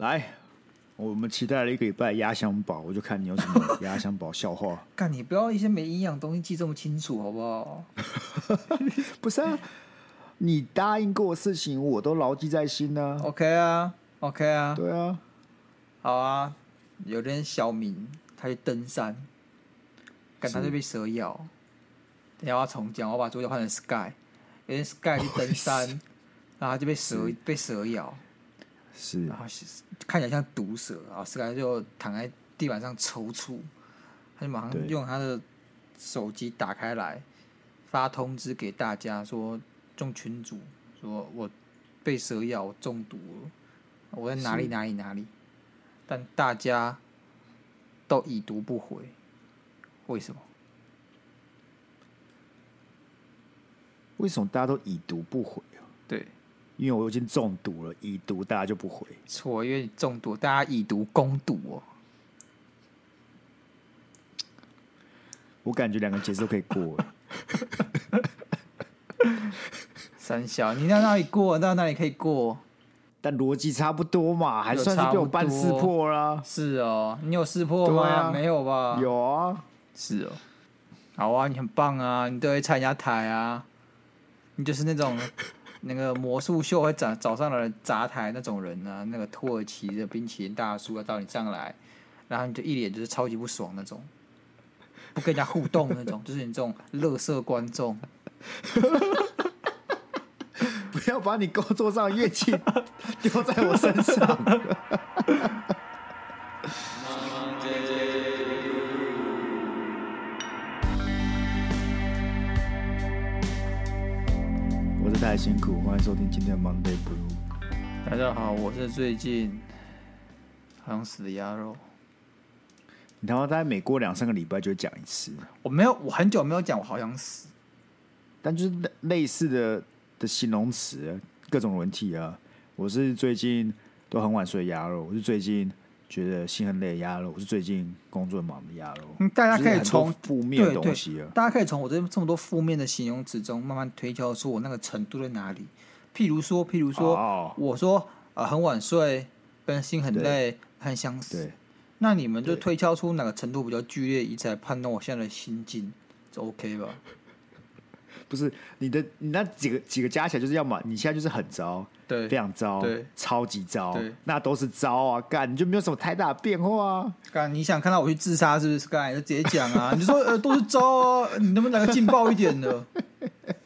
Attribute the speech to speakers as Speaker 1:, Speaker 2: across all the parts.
Speaker 1: 来，我们期待了一个礼拜压箱宝，我就看你有什么压箱宝笑话。
Speaker 2: 干，你不要一些没营养东西记这么清楚，好不好？
Speaker 1: 不是啊，你答应过的事情，我都牢记在心呢、啊。
Speaker 2: OK 啊，OK 啊，
Speaker 1: 对啊，
Speaker 2: 好啊。有人小明，他去登山，干他就被蛇咬。等下我要重讲，我把主角换成 Sky。有人 Sky 去登山，然后他就被蛇被蛇咬。
Speaker 1: 是，
Speaker 2: 然后看起来像毒蛇，然后 Sky 就躺在地板上抽搐，他就马上用他的手机打开来发通知给大家说，众群主说我被蛇咬，我中毒了，我在哪里哪里哪里，但大家都已读不回，为什么？
Speaker 1: 为什么大家都已读不回啊？
Speaker 2: 对。
Speaker 1: 因为我已经中毒了，已读大家就不回。
Speaker 2: 错，因为你中毒，大家已毒攻毒哦。
Speaker 1: 我感觉两个节奏可以过。
Speaker 2: 三小，你那哪里过？那哪里可以过？
Speaker 1: 但逻辑差不多嘛，还算是被我半识破啦。
Speaker 2: 是哦，你有识破吗？啊、没有吧？
Speaker 1: 有啊。
Speaker 2: 是哦。好啊，你很棒啊，你都会拆人家台啊。你就是那种。那个魔术秀会早早上来砸台那种人呢、那个土耳其的冰淇淋大叔要到你上来，然后你就一脸就是超级不爽那种，不跟人家互动那种，就是你这种乐色观众。
Speaker 1: 不要把你工作上乐器丢在我身上。太辛苦，欢迎收听今天的 Monday Blue。
Speaker 2: 大家好，我是最近好像死的鸭肉。
Speaker 1: 你他妈大概每过两三个礼拜就会讲一次。
Speaker 2: 我没有，我很久没有讲，我好想死。
Speaker 1: 但就是类类似的的形容词，各种文体啊。我是最近都很晚睡的鸭肉，我是最近。觉得心很累的鸭肉，我是最近工作忙的压力。
Speaker 2: 嗯，大家可以从
Speaker 1: 负面的东西，
Speaker 2: 大家可以从我这这么多负面的形容词中慢慢推敲出我那个程度在哪里。譬如说，譬如说，哦、我说啊、呃，很晚睡，跟心很累，很想死。那你们就推敲出哪个程度比较剧烈，以此来判断我现在的心境，就 OK 吧？
Speaker 1: 不是你的，你那几个几个加起来，就是要么你现在就是很糟。
Speaker 2: 对，
Speaker 1: 非常糟，
Speaker 2: 对，
Speaker 1: 超级糟，
Speaker 2: 对，
Speaker 1: 那都是糟啊！干，你就没有什么太大的变化啊！
Speaker 2: 干，你想看到我去自杀是不是？干，就直接讲啊！你说呃，都是糟啊，你能不能来个劲爆一点的？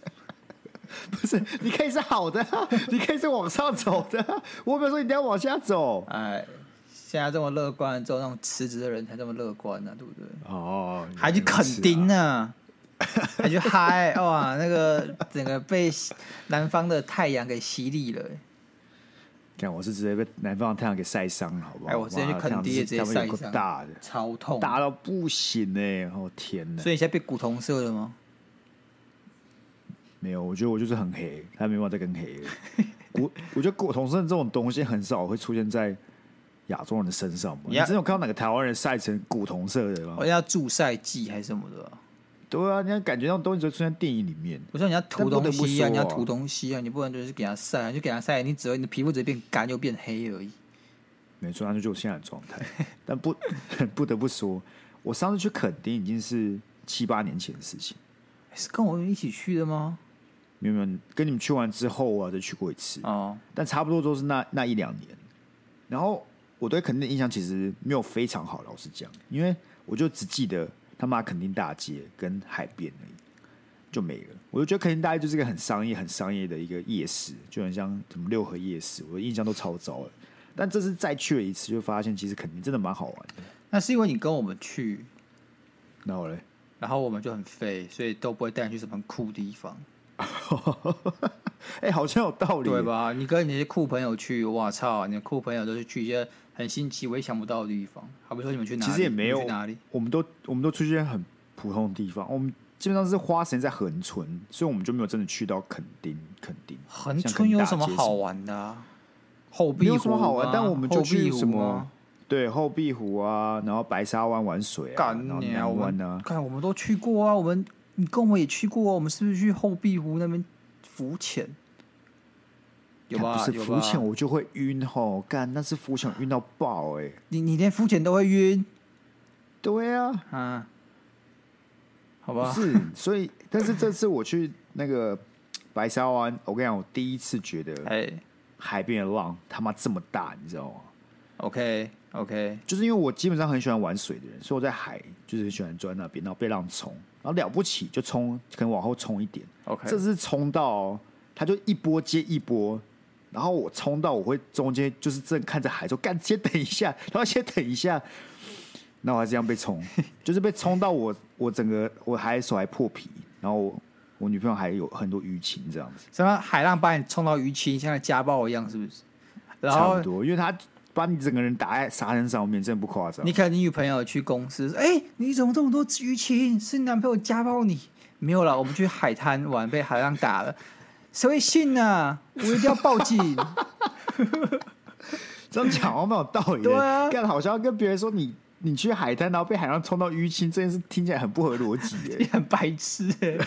Speaker 1: 不是，你可以是好的，你可以是往上走的。我没有说你一定要往下走。
Speaker 2: 哎，现在这么乐观，只有那种辞职的人才这么乐观呢、啊，对不对？
Speaker 1: 哦，
Speaker 2: 还去垦丁呢？还去嗨哇！那个整个被南方的太阳给洗礼了。
Speaker 1: 看，我是直接被南方的太阳给晒伤了，好不好？
Speaker 2: 哎，我直接去垦丁，直接晒伤，
Speaker 1: 大的，
Speaker 2: 超痛，
Speaker 1: 大到不行哎！哦天哪！
Speaker 2: 所以你现在被古铜色了吗？
Speaker 1: 没有，我觉得我就是很黑，他没办法再更黑了。古，我觉得古铜色这种东西很少会出现在亚洲人的身上。你真的有看到哪个台湾人晒成古铜色的吗？
Speaker 2: 我要助晒剂还是什么的？
Speaker 1: 对啊，你要感觉那种东西就出现在电影里面。
Speaker 2: 我说你要涂东西啊，你要涂东西啊，你不能就是给它晒，就给它晒，你只会你的皮肤只会变干又变黑而已。
Speaker 1: 没错，那就是我现在的状态。但不 不得不说，我上次去垦丁已经是七八年前的事情。
Speaker 2: 是跟我们一起去的吗？
Speaker 1: 没有没有，跟你们去完之后啊，再去过一次。
Speaker 2: 哦，
Speaker 1: 但差不多都是那那一两年。然后我对垦丁的印象其实没有非常好，老实讲，因为我就只记得。他妈垦丁大街跟海边而已，就没了。我就觉得肯定大街就是一个很商业、很商业的一个夜市，就很像什么六合夜市，我的印象都超糟了。但这次再去了一次，就发现其实肯定真的蛮好玩的。
Speaker 2: 那是因为你跟我们去，
Speaker 1: 然后嘞，
Speaker 2: 然后我们就很废，所以都不会带你去什么酷地方。
Speaker 1: 哎、欸，好像有道理，
Speaker 2: 对吧？你跟你那些酷朋友去，我操，你的酷朋友都是去一些。很新奇，我也想不到的地方。好比说，你们去哪里？
Speaker 1: 其实也没有
Speaker 2: 去哪里。
Speaker 1: 我们都我们都去一些很普通的地方。我们基本上是花时间在横村，所以我们就没有真的去到垦丁。垦丁
Speaker 2: 横村有什么好玩的、啊？后壁湖
Speaker 1: 有什么好玩？但我们就去什么？对，后壁湖啊，然后白沙湾玩水啊，然后南湾啊。
Speaker 2: 看，我们都去过啊。我们你跟我们也去过、啊，我们是不是去后壁湖那边浮潜？有吧？
Speaker 1: 不是浮潜我就会晕吼，干那是浮潜晕到爆哎、
Speaker 2: 你你连浮潜都会晕
Speaker 1: 对啊，
Speaker 2: 啊？好吧，
Speaker 1: 不是，所以但是这次我去那个白沙湾，我跟你讲，我第一次觉得
Speaker 2: 哎
Speaker 1: 海边的浪他妈这么大，你知道吗
Speaker 2: ？，OK OK，
Speaker 1: 就是因为我基本上很喜欢玩水的人，所以我在海就是很喜欢钻那边，然后被浪冲，然后了不起就冲，可能往后冲一点。
Speaker 2: OK
Speaker 1: 这次冲到他就一波接一波，然后我冲到我会中间就是正看着海说干，先等一下，然后先等一下，那我还是这样被冲，就是被冲到我我整个我还手还破皮，然后我，我女朋友还有很多淤青这样子，
Speaker 2: 什么海浪把你冲到淤青，像家暴一样，是不是？然后
Speaker 1: 差不多，因为他把你整个人打在沙滩上面，真的不夸张。
Speaker 2: 你可能你女朋友去公司说：“哎、你怎么这么多淤青？是你男朋友家暴你？”没有了，我们去海滩玩，被海浪打了，谁会信呢、啊？我一定要报警。
Speaker 1: 这样讲好没有道理的，
Speaker 2: 对啊
Speaker 1: 干好像跟别人说你你去海滩，然后被海浪冲到淤青，这件事听起来很不合逻辑耶。
Speaker 2: 你很白痴耶、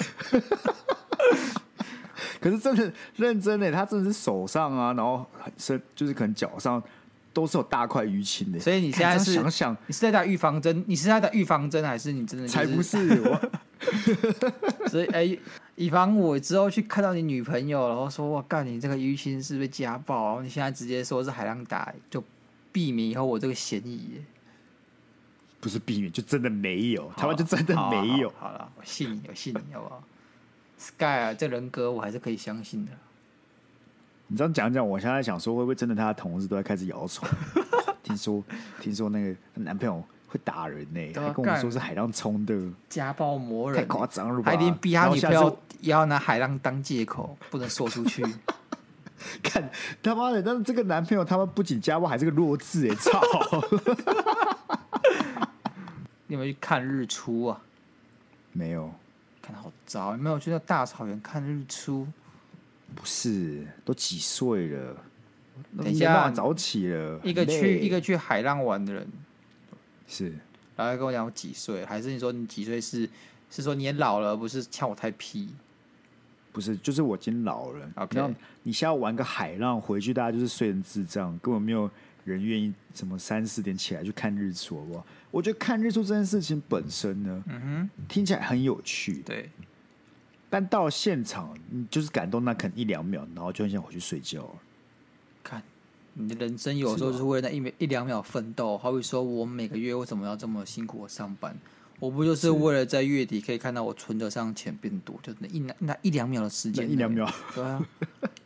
Speaker 1: 可是真的认真的，他真的是手上啊，然后很深，就是可能脚上都是有大块淤青的。
Speaker 2: 所以你现在是
Speaker 1: 想想，
Speaker 2: 你是在打预防针？你是在打预防针，还是你真的、就是、
Speaker 1: 才不是我。
Speaker 2: 所以哎，以防我之后去看到你女朋友，然后说我干你这个淤青是不是家暴？然后你现在直接说是海浪打，就避免以后我这个嫌疑。
Speaker 1: 不是避免，就真的没有，他们就真的没有。
Speaker 2: 好了，我信你，我信你，好不好？Sky 啊，这人格我还是可以相信的。
Speaker 1: 你这样讲讲，我现在想说，会不会真的他的同事都在开始谣传？听说，听说那个男朋友会打人呢、欸，
Speaker 2: 啊
Speaker 1: 还跟我们说是海浪冲的，
Speaker 2: 家暴魔人，
Speaker 1: 太夸张了吧？
Speaker 2: 还连逼他女朋友也要拿海浪当借口，不能说出去。
Speaker 1: 看他妈的，但是这个男朋友他们不仅家暴，还是个弱智哎、欸！操！
Speaker 2: 你有没有去看日出啊？
Speaker 1: 没有，
Speaker 2: 看好早，有没有去那大草原看日出？
Speaker 1: 不是，都几岁了？
Speaker 2: 等一下
Speaker 1: 早起了。
Speaker 2: 一个去一个去海浪玩的人，
Speaker 1: 是
Speaker 2: 然后跟我讲我几岁，还是你说你几岁是是说你也老了，不是呛我太屁？
Speaker 1: 不是？就是我已经老了。
Speaker 2: OK
Speaker 1: 然后你现在玩个海浪回去，大家就是睡成智障，根本没有人愿意怎么三四点起来去看日出，好不好？我觉得看日出这件事情本身呢，
Speaker 2: 嗯哼，
Speaker 1: 听起来很有趣，
Speaker 2: 对，
Speaker 1: 但到了现场，你就是感动那可能一两秒，然后就很想回去睡觉了。
Speaker 2: 看你的人生有时候就是为了那一秒一两秒奋斗，好比说我每个月为什么要这么辛苦的上班？我不就是为了在月底可以看到我存得上钱变多，就那一那那一两秒的时
Speaker 1: 间，一两秒，
Speaker 2: 对啊，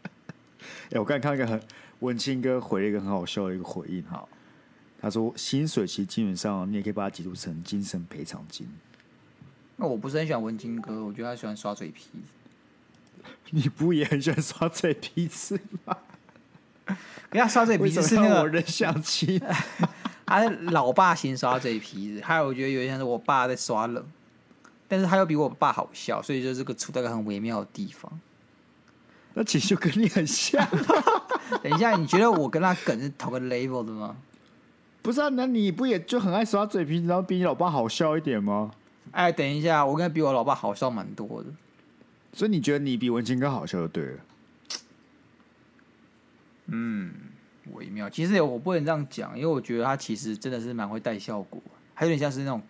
Speaker 1: 哎、我刚才看到一个很文青哥回了一个很好笑的一个回应，
Speaker 2: 哈，
Speaker 1: 他说薪水其实基本上你也可以把它解读成精神赔偿金。
Speaker 2: 那我不是很喜欢文青哥，我觉得他喜欢耍嘴皮。
Speaker 1: 你不也很喜欢耍嘴皮子吗？
Speaker 2: 人家刷嘴皮子是那
Speaker 1: 个我人相亲，
Speaker 2: 他是老爸先刷嘴皮子，还有我觉得有点像是我爸在刷冷，但是他又比我爸好笑，所以就这个处在一个很微妙的地方。
Speaker 1: 那其实就跟你很像。
Speaker 2: 等一下，你觉得我跟他梗是同个 level 的吗？
Speaker 1: 不是啊，那你不也就很爱耍嘴皮子，然后比你老爸好笑一点吗？
Speaker 2: 哎，等一下，我跟他比我老爸好笑蛮多的。
Speaker 1: 所以你觉得你比文清哥好笑就对了。
Speaker 2: 嗯，微妙。其实我不能这样讲，因为我觉得他其实真的是蛮会带效果，还有点像是那种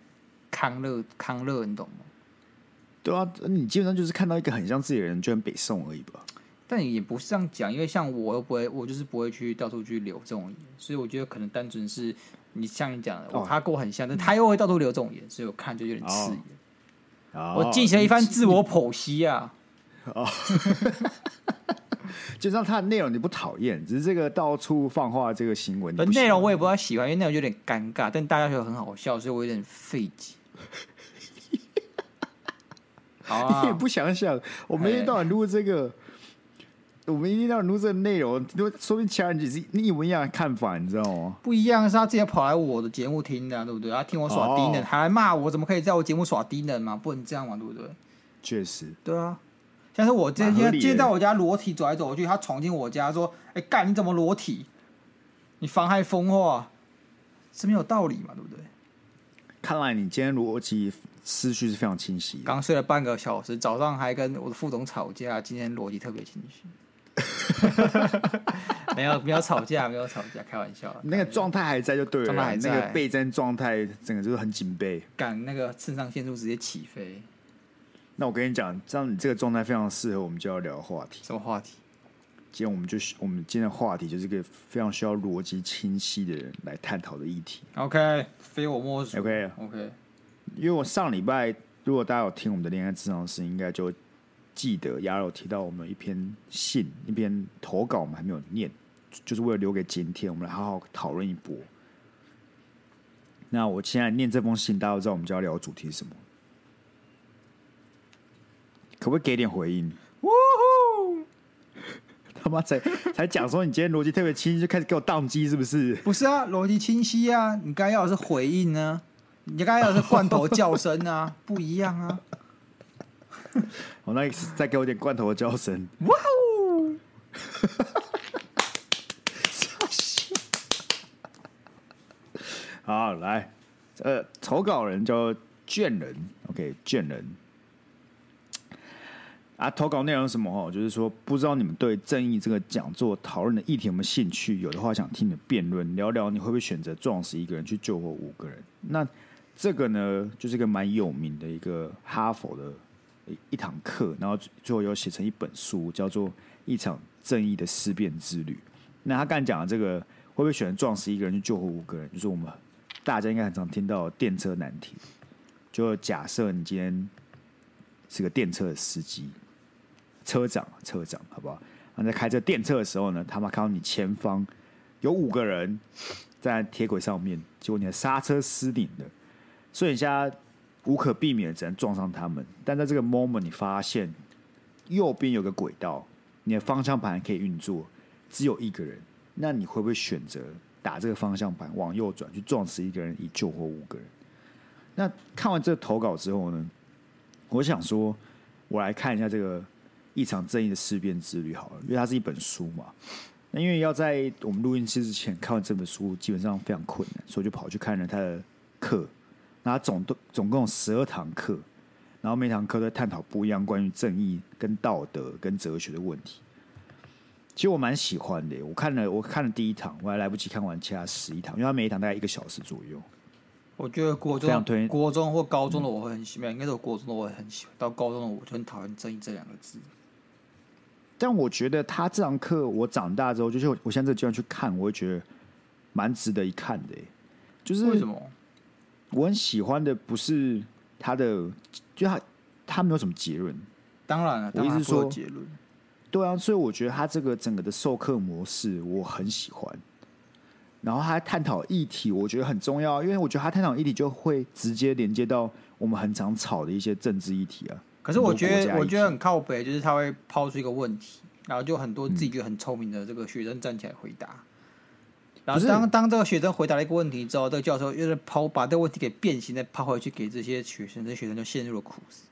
Speaker 2: 康乐康乐，你懂吗？
Speaker 1: 对啊，你基本上就是看到一个很像自己的人，就很北宋而已吧。
Speaker 2: 但也不是这样讲，因为像我又不会，我就是不会去到处去留这种言，所以我觉得可能单纯是你像你讲的，我他跟我很像，但他又会到处留这种言，所以我看就有点刺眼。
Speaker 1: 哦、
Speaker 2: 我进行了一番自我剖析啊。
Speaker 1: 哦，就让他的内容你不讨厌，只是这个到处放话这个行为，
Speaker 2: 内容我也不太喜欢，因为内容有点尴尬，但大家觉得很好笑，所以我有点费解。好啊，
Speaker 1: 你也不想想，我们一天到晚录这个，我们一天到晚录这个内容，说不定其他人只是你有不一样的看法，你知道吗？
Speaker 2: 不一样是他之前跑来我的节目听的、啊，对不对？他听我耍低能，哦、还来骂我，怎么可以在我节目耍低能嘛？不能这样嘛，对不对？
Speaker 1: 确实，对啊。
Speaker 2: 像是我今天今天在我家裸体走来走去，他闯进我家说：“哎、欸，干你怎么裸体？你妨害风化，是没有道理嘛？对不对？”
Speaker 1: 看来你今天逻辑思绪是非常清晰。
Speaker 2: 刚睡了半个小时，早上还跟我的副总吵架，今天逻辑特别清晰。没有没有吵架，没有吵架，开玩笑。
Speaker 1: 那个状态还在就对了，
Speaker 2: 状态还在
Speaker 1: 那个备战状态整个就是很紧绷，
Speaker 2: 赶那个肾上腺素直接起飞。
Speaker 1: 那我跟你讲，这样你这个状态非常适合我们就要聊的话题。
Speaker 2: 什么话题？
Speaker 1: 今天我们就我们今天的话题就是一个非常需要逻辑清晰的人来探讨的议题。
Speaker 2: OK，非我莫属。
Speaker 1: OK
Speaker 2: OK，
Speaker 1: 因为我上礼拜如果大家有听我们的恋爱智商师，应该就记得亚柔提到我们一篇信，一篇投稿，我们还没有念，就是为了留给今天，我们来好好讨论一波。那我现在念这封信，大家都知道我们就要聊的主题是什么？可不可以给点回应？他妈才才讲说你今天逻辑特别清晰，就开始给我宕机是不是？
Speaker 2: 不是啊，逻辑清晰啊，你该要的是回应呢、啊，你该要的是罐头叫声啊，不一样啊。
Speaker 1: 我，那再给我点罐头的叫声。哇哦！好，来，呃，投稿人叫卷人，OK，卷人。啊，投稿内容是什么？哦，就是说，不知道你们对正义这个讲座讨论的议题有没有兴趣？有的话，想听你辩论，聊聊你会不会选择撞死一个人去救活五个人？那这个呢，就是一个蛮有名的一个哈佛的一一堂课，然后最后有写成一本书，叫做《一场正义的思辨之旅》。那他刚讲的这个，会不会选择撞死一个人去救活五个人？就是我们大家应该很常听到电车难题。就假设你今天是个电车的司机。车长，车长，好不好？然后在开这电车的时候呢，他妈看到你前方有五个人在铁轨上面，结果你的刹车失灵了，所以你现在无可避免只能撞上他们。但在这个 moment，你发现右边有个轨道，你的方向盘可以运作，只有一个人，那你会不会选择打这个方向盘往右转，去撞死一个人，以救活五个人？那看完这个投稿之后呢，我想说，我来看一下这个。一场正义的思辨之旅，好了，因为它是一本书嘛。那因为要在我们录音室之前看完这本书，基本上非常困难，所以就跑去看了他的课。那他总都总共有十二堂课，然后每堂课都探讨不一样关于正义、跟道德、跟哲学的问题。其实我蛮喜欢的，我看了我看了第一堂，我还来不及看完其他十一堂，因为他每一堂大概一个小时左右。
Speaker 2: 我觉得国中、国中或高中的我会很喜欢，应该是我国中的我也很喜欢，到高中的我就很讨厌“正义”这两个字。
Speaker 1: 但我觉得他这堂课，我长大之后，就是我现在这个阶段去看，我会觉得蛮值得一看的。就是
Speaker 2: 为什么？
Speaker 1: 我很喜欢的不是他的，就他他没有什么结论。
Speaker 2: 当然了，我意思是说结论。
Speaker 1: 对啊，所以我觉得他这个整个的授课模式我很喜欢。然后他探讨议题，我觉得很重要，因为我觉得他探讨议题就会直接连接到我们很常吵的一些政治议题啊。
Speaker 2: 可是我觉得，我觉得很靠北，就是他会抛出一个问题，然后就很多自己觉得很聪明的这个学生站起来回答。嗯、然后当当这个学生回答了一个问题之后，这个教授又是抛把这个问题给变形，再抛回去给这些学生，这些学生就陷入了苦思。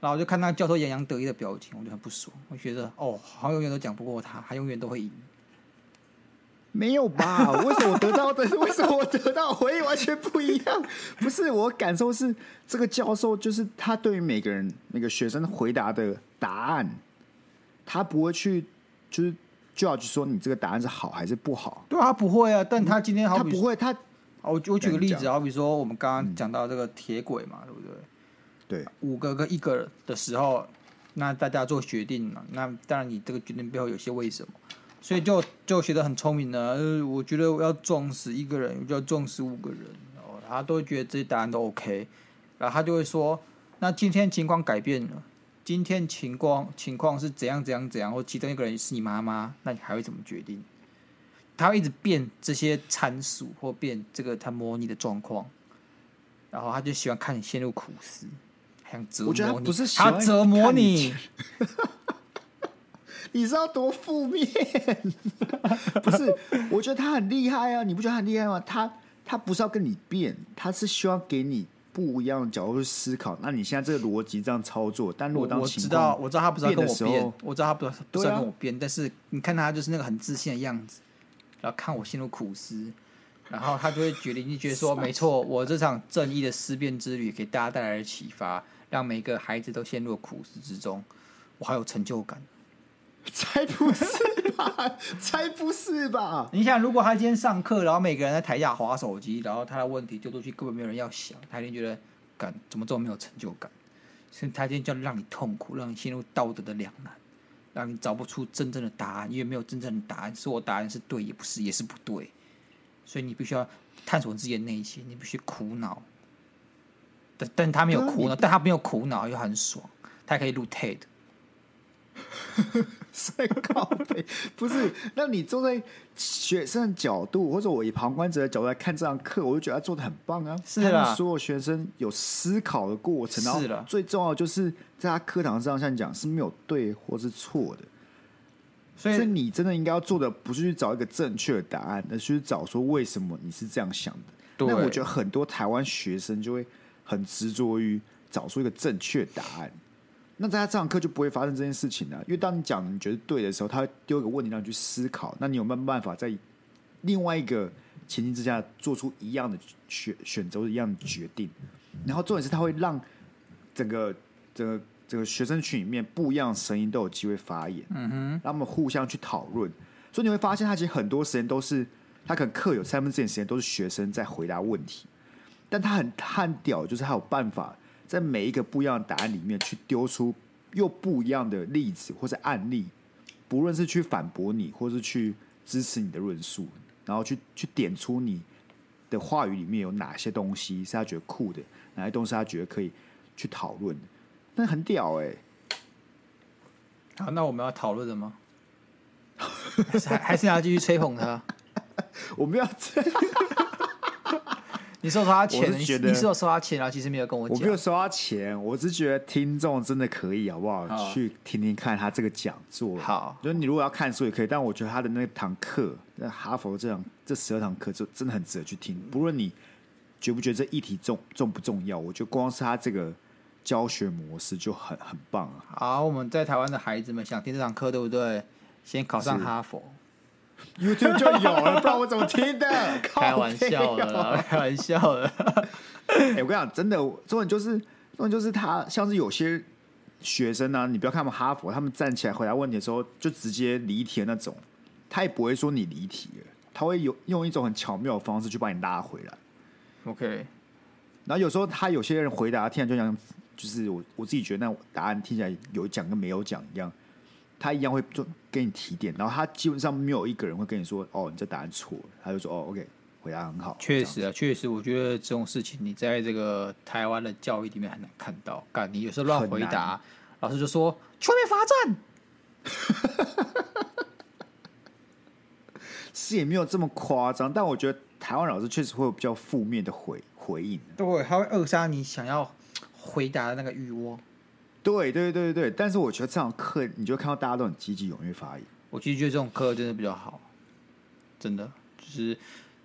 Speaker 2: 然后我就看那教授洋洋得意的表情，我就很不爽。我觉得哦，好像永远都讲不过他，他永远都会赢。
Speaker 1: 没有吧？为什么我得到的？为什么我得到回应完全不一样？不是我感受是这个教授，就是他对于每个人每个学生回答的答案，他不会去就是就要去说你这个答案是好还是不好。
Speaker 2: 对啊，他不会啊。但他今天好
Speaker 1: 他不会，他
Speaker 2: 我我举个例子，好比说我们刚刚讲到这个铁轨嘛，对不对？
Speaker 1: 对，
Speaker 2: 五个跟一个的时候，那大家做决定嘛，那当然你这个决定背后有些为什么。所以就就学得很聪明的，呃，我觉得我要撞死一个人，我就要撞死五个人，哦，他都会觉得这些答案都 OK，然后他就会说，那今天情况改变了，今天情况情况是怎样怎样怎样，或其中一个人是你妈妈，那你还会怎么决定？他会一直变这些参数，或变这个他模拟的状况，然后他就喜欢看你陷入苦思，想折磨你，
Speaker 1: 他不是
Speaker 2: 他折磨你。
Speaker 1: 你知道多负面？不是，我觉得他很厉害啊！你不觉得他很厉害吗？他他不是要跟你辩，他是希望给你不一样的角度去思考。那你现在这个逻辑这样操作，但如果当我知道，
Speaker 2: 我知道他不是要跟我辩，我知道他不是不是要跟我辩，
Speaker 1: 啊，
Speaker 2: 但是你看他就是那个很自信的样子，然后看我陷入苦思，然后他就会决定，就觉得说，没错，我这场正义的思辨之旅给大家带来的启发，让每个孩子都陷入了苦思之中，我好有成就感。
Speaker 1: 才不是吧？才不是吧？
Speaker 2: 你想，如果他今天上课，然后每个人在台下划手机，然后他的问题丢出去，根本没有人要想，他一定觉得，感怎么这么没有成就感？所以他今天就让你痛苦，让你陷入道德的两难，让你找不出真正的答案，因为没有真正的答案，是我答案是对也不是，也是不对，所以你必须要探索自己的内心，你必须苦恼。但但他没有苦恼，但他没有苦恼又很爽，他可以录 TED。
Speaker 1: 在靠背不是？那你坐在学生的角度，或者我以旁观者的角度来看这堂课，我就觉得他做的很棒啊！
Speaker 2: 是啊，
Speaker 1: 所有学生有思考的过程，然后最重要就是在他课堂上，像你讲是没有对或是错的。所以，所以你真的应该要做的，不是去找一个正确的答案，而是去找说为什么你是这样想的。那我觉得很多台湾学生就会很执着于找出一个正确答案。那在他这堂课就不会发生这件事情了，因为当你讲你觉得对的时候，他会丢一个问题让你去思考。那你有没有办法在另外一个情境之下做出一样的选选择、一样的决定？然后重点是他会让整个整个整个学生群里面不一样的声音都有机会发言，嗯哼，让他们互相去讨论。所以你会发现，他其实很多时间都是他可能课有三分之一时间都是学生在回答问题，但他很他很屌，就是他有办法。在每一个不一样的答案里面，去丢出又不一样的例子或者案例，不论是去反驳你，或是去支持你的论述，然后去去点出你的话语里面有哪些东西是他觉得酷的，哪些东西他觉得可以去讨论的，那很屌哎、欸！
Speaker 2: 好，那我们要讨论的吗？还是还是要继续吹捧他？
Speaker 1: 我们要这样。
Speaker 2: 你收他钱，你是有收他钱啊？其实没有跟我讲，
Speaker 1: 我没有收他钱，我只是觉得听众真的可以，好不好？好去听听看他这个讲座。
Speaker 2: 好，
Speaker 1: 就是你如果要看书也可以，但我觉得他的那堂课，那哈佛这堂这十二堂课就真的很值得去听。不论你觉不觉得这议题重重不重要，我觉得光是他这个教学模式就很很棒啊。
Speaker 2: 好，我们在台湾的孩子们想听这堂课，对不对？先考上哈佛。
Speaker 1: YouTube 就有了，不然我怎么听的？
Speaker 2: 开玩笑的，开玩笑的。
Speaker 1: 哎、欸，我跟你讲，真的，重点就是，重点就是他，像是有些学生呢、啊，你不要看他们哈佛，他们站起来回答问题的时候，就直接离题的那种，他也不会说你离题了，他会有用一种很巧妙的方式去把你拉回来。
Speaker 2: OK，
Speaker 1: 然后有时候他有些人回答，听起来就像，就是我我自己觉得那答案听起来有讲跟没有讲一样。他一样会做给你提点，然后他基本上没有一个人会跟你说：“哦，你这答案错了。”他就说：“哦，OK，回答很好。”
Speaker 2: 确实啊，确实，我觉得这种事情你在这个台湾的教育里面很难看到。干，你有时候乱回答，老师就说：“全面罚站。”
Speaker 1: 是也没有这么夸张，但我觉得台湾老师确实会有比较负面的回回应。
Speaker 2: 对，他会扼杀你想要回答的那个欲望。
Speaker 1: 对对对对对，但是我觉得这堂课，你就看到大家都很积极踊跃发言。
Speaker 2: 我其实觉得这种课真的比较好，真的就是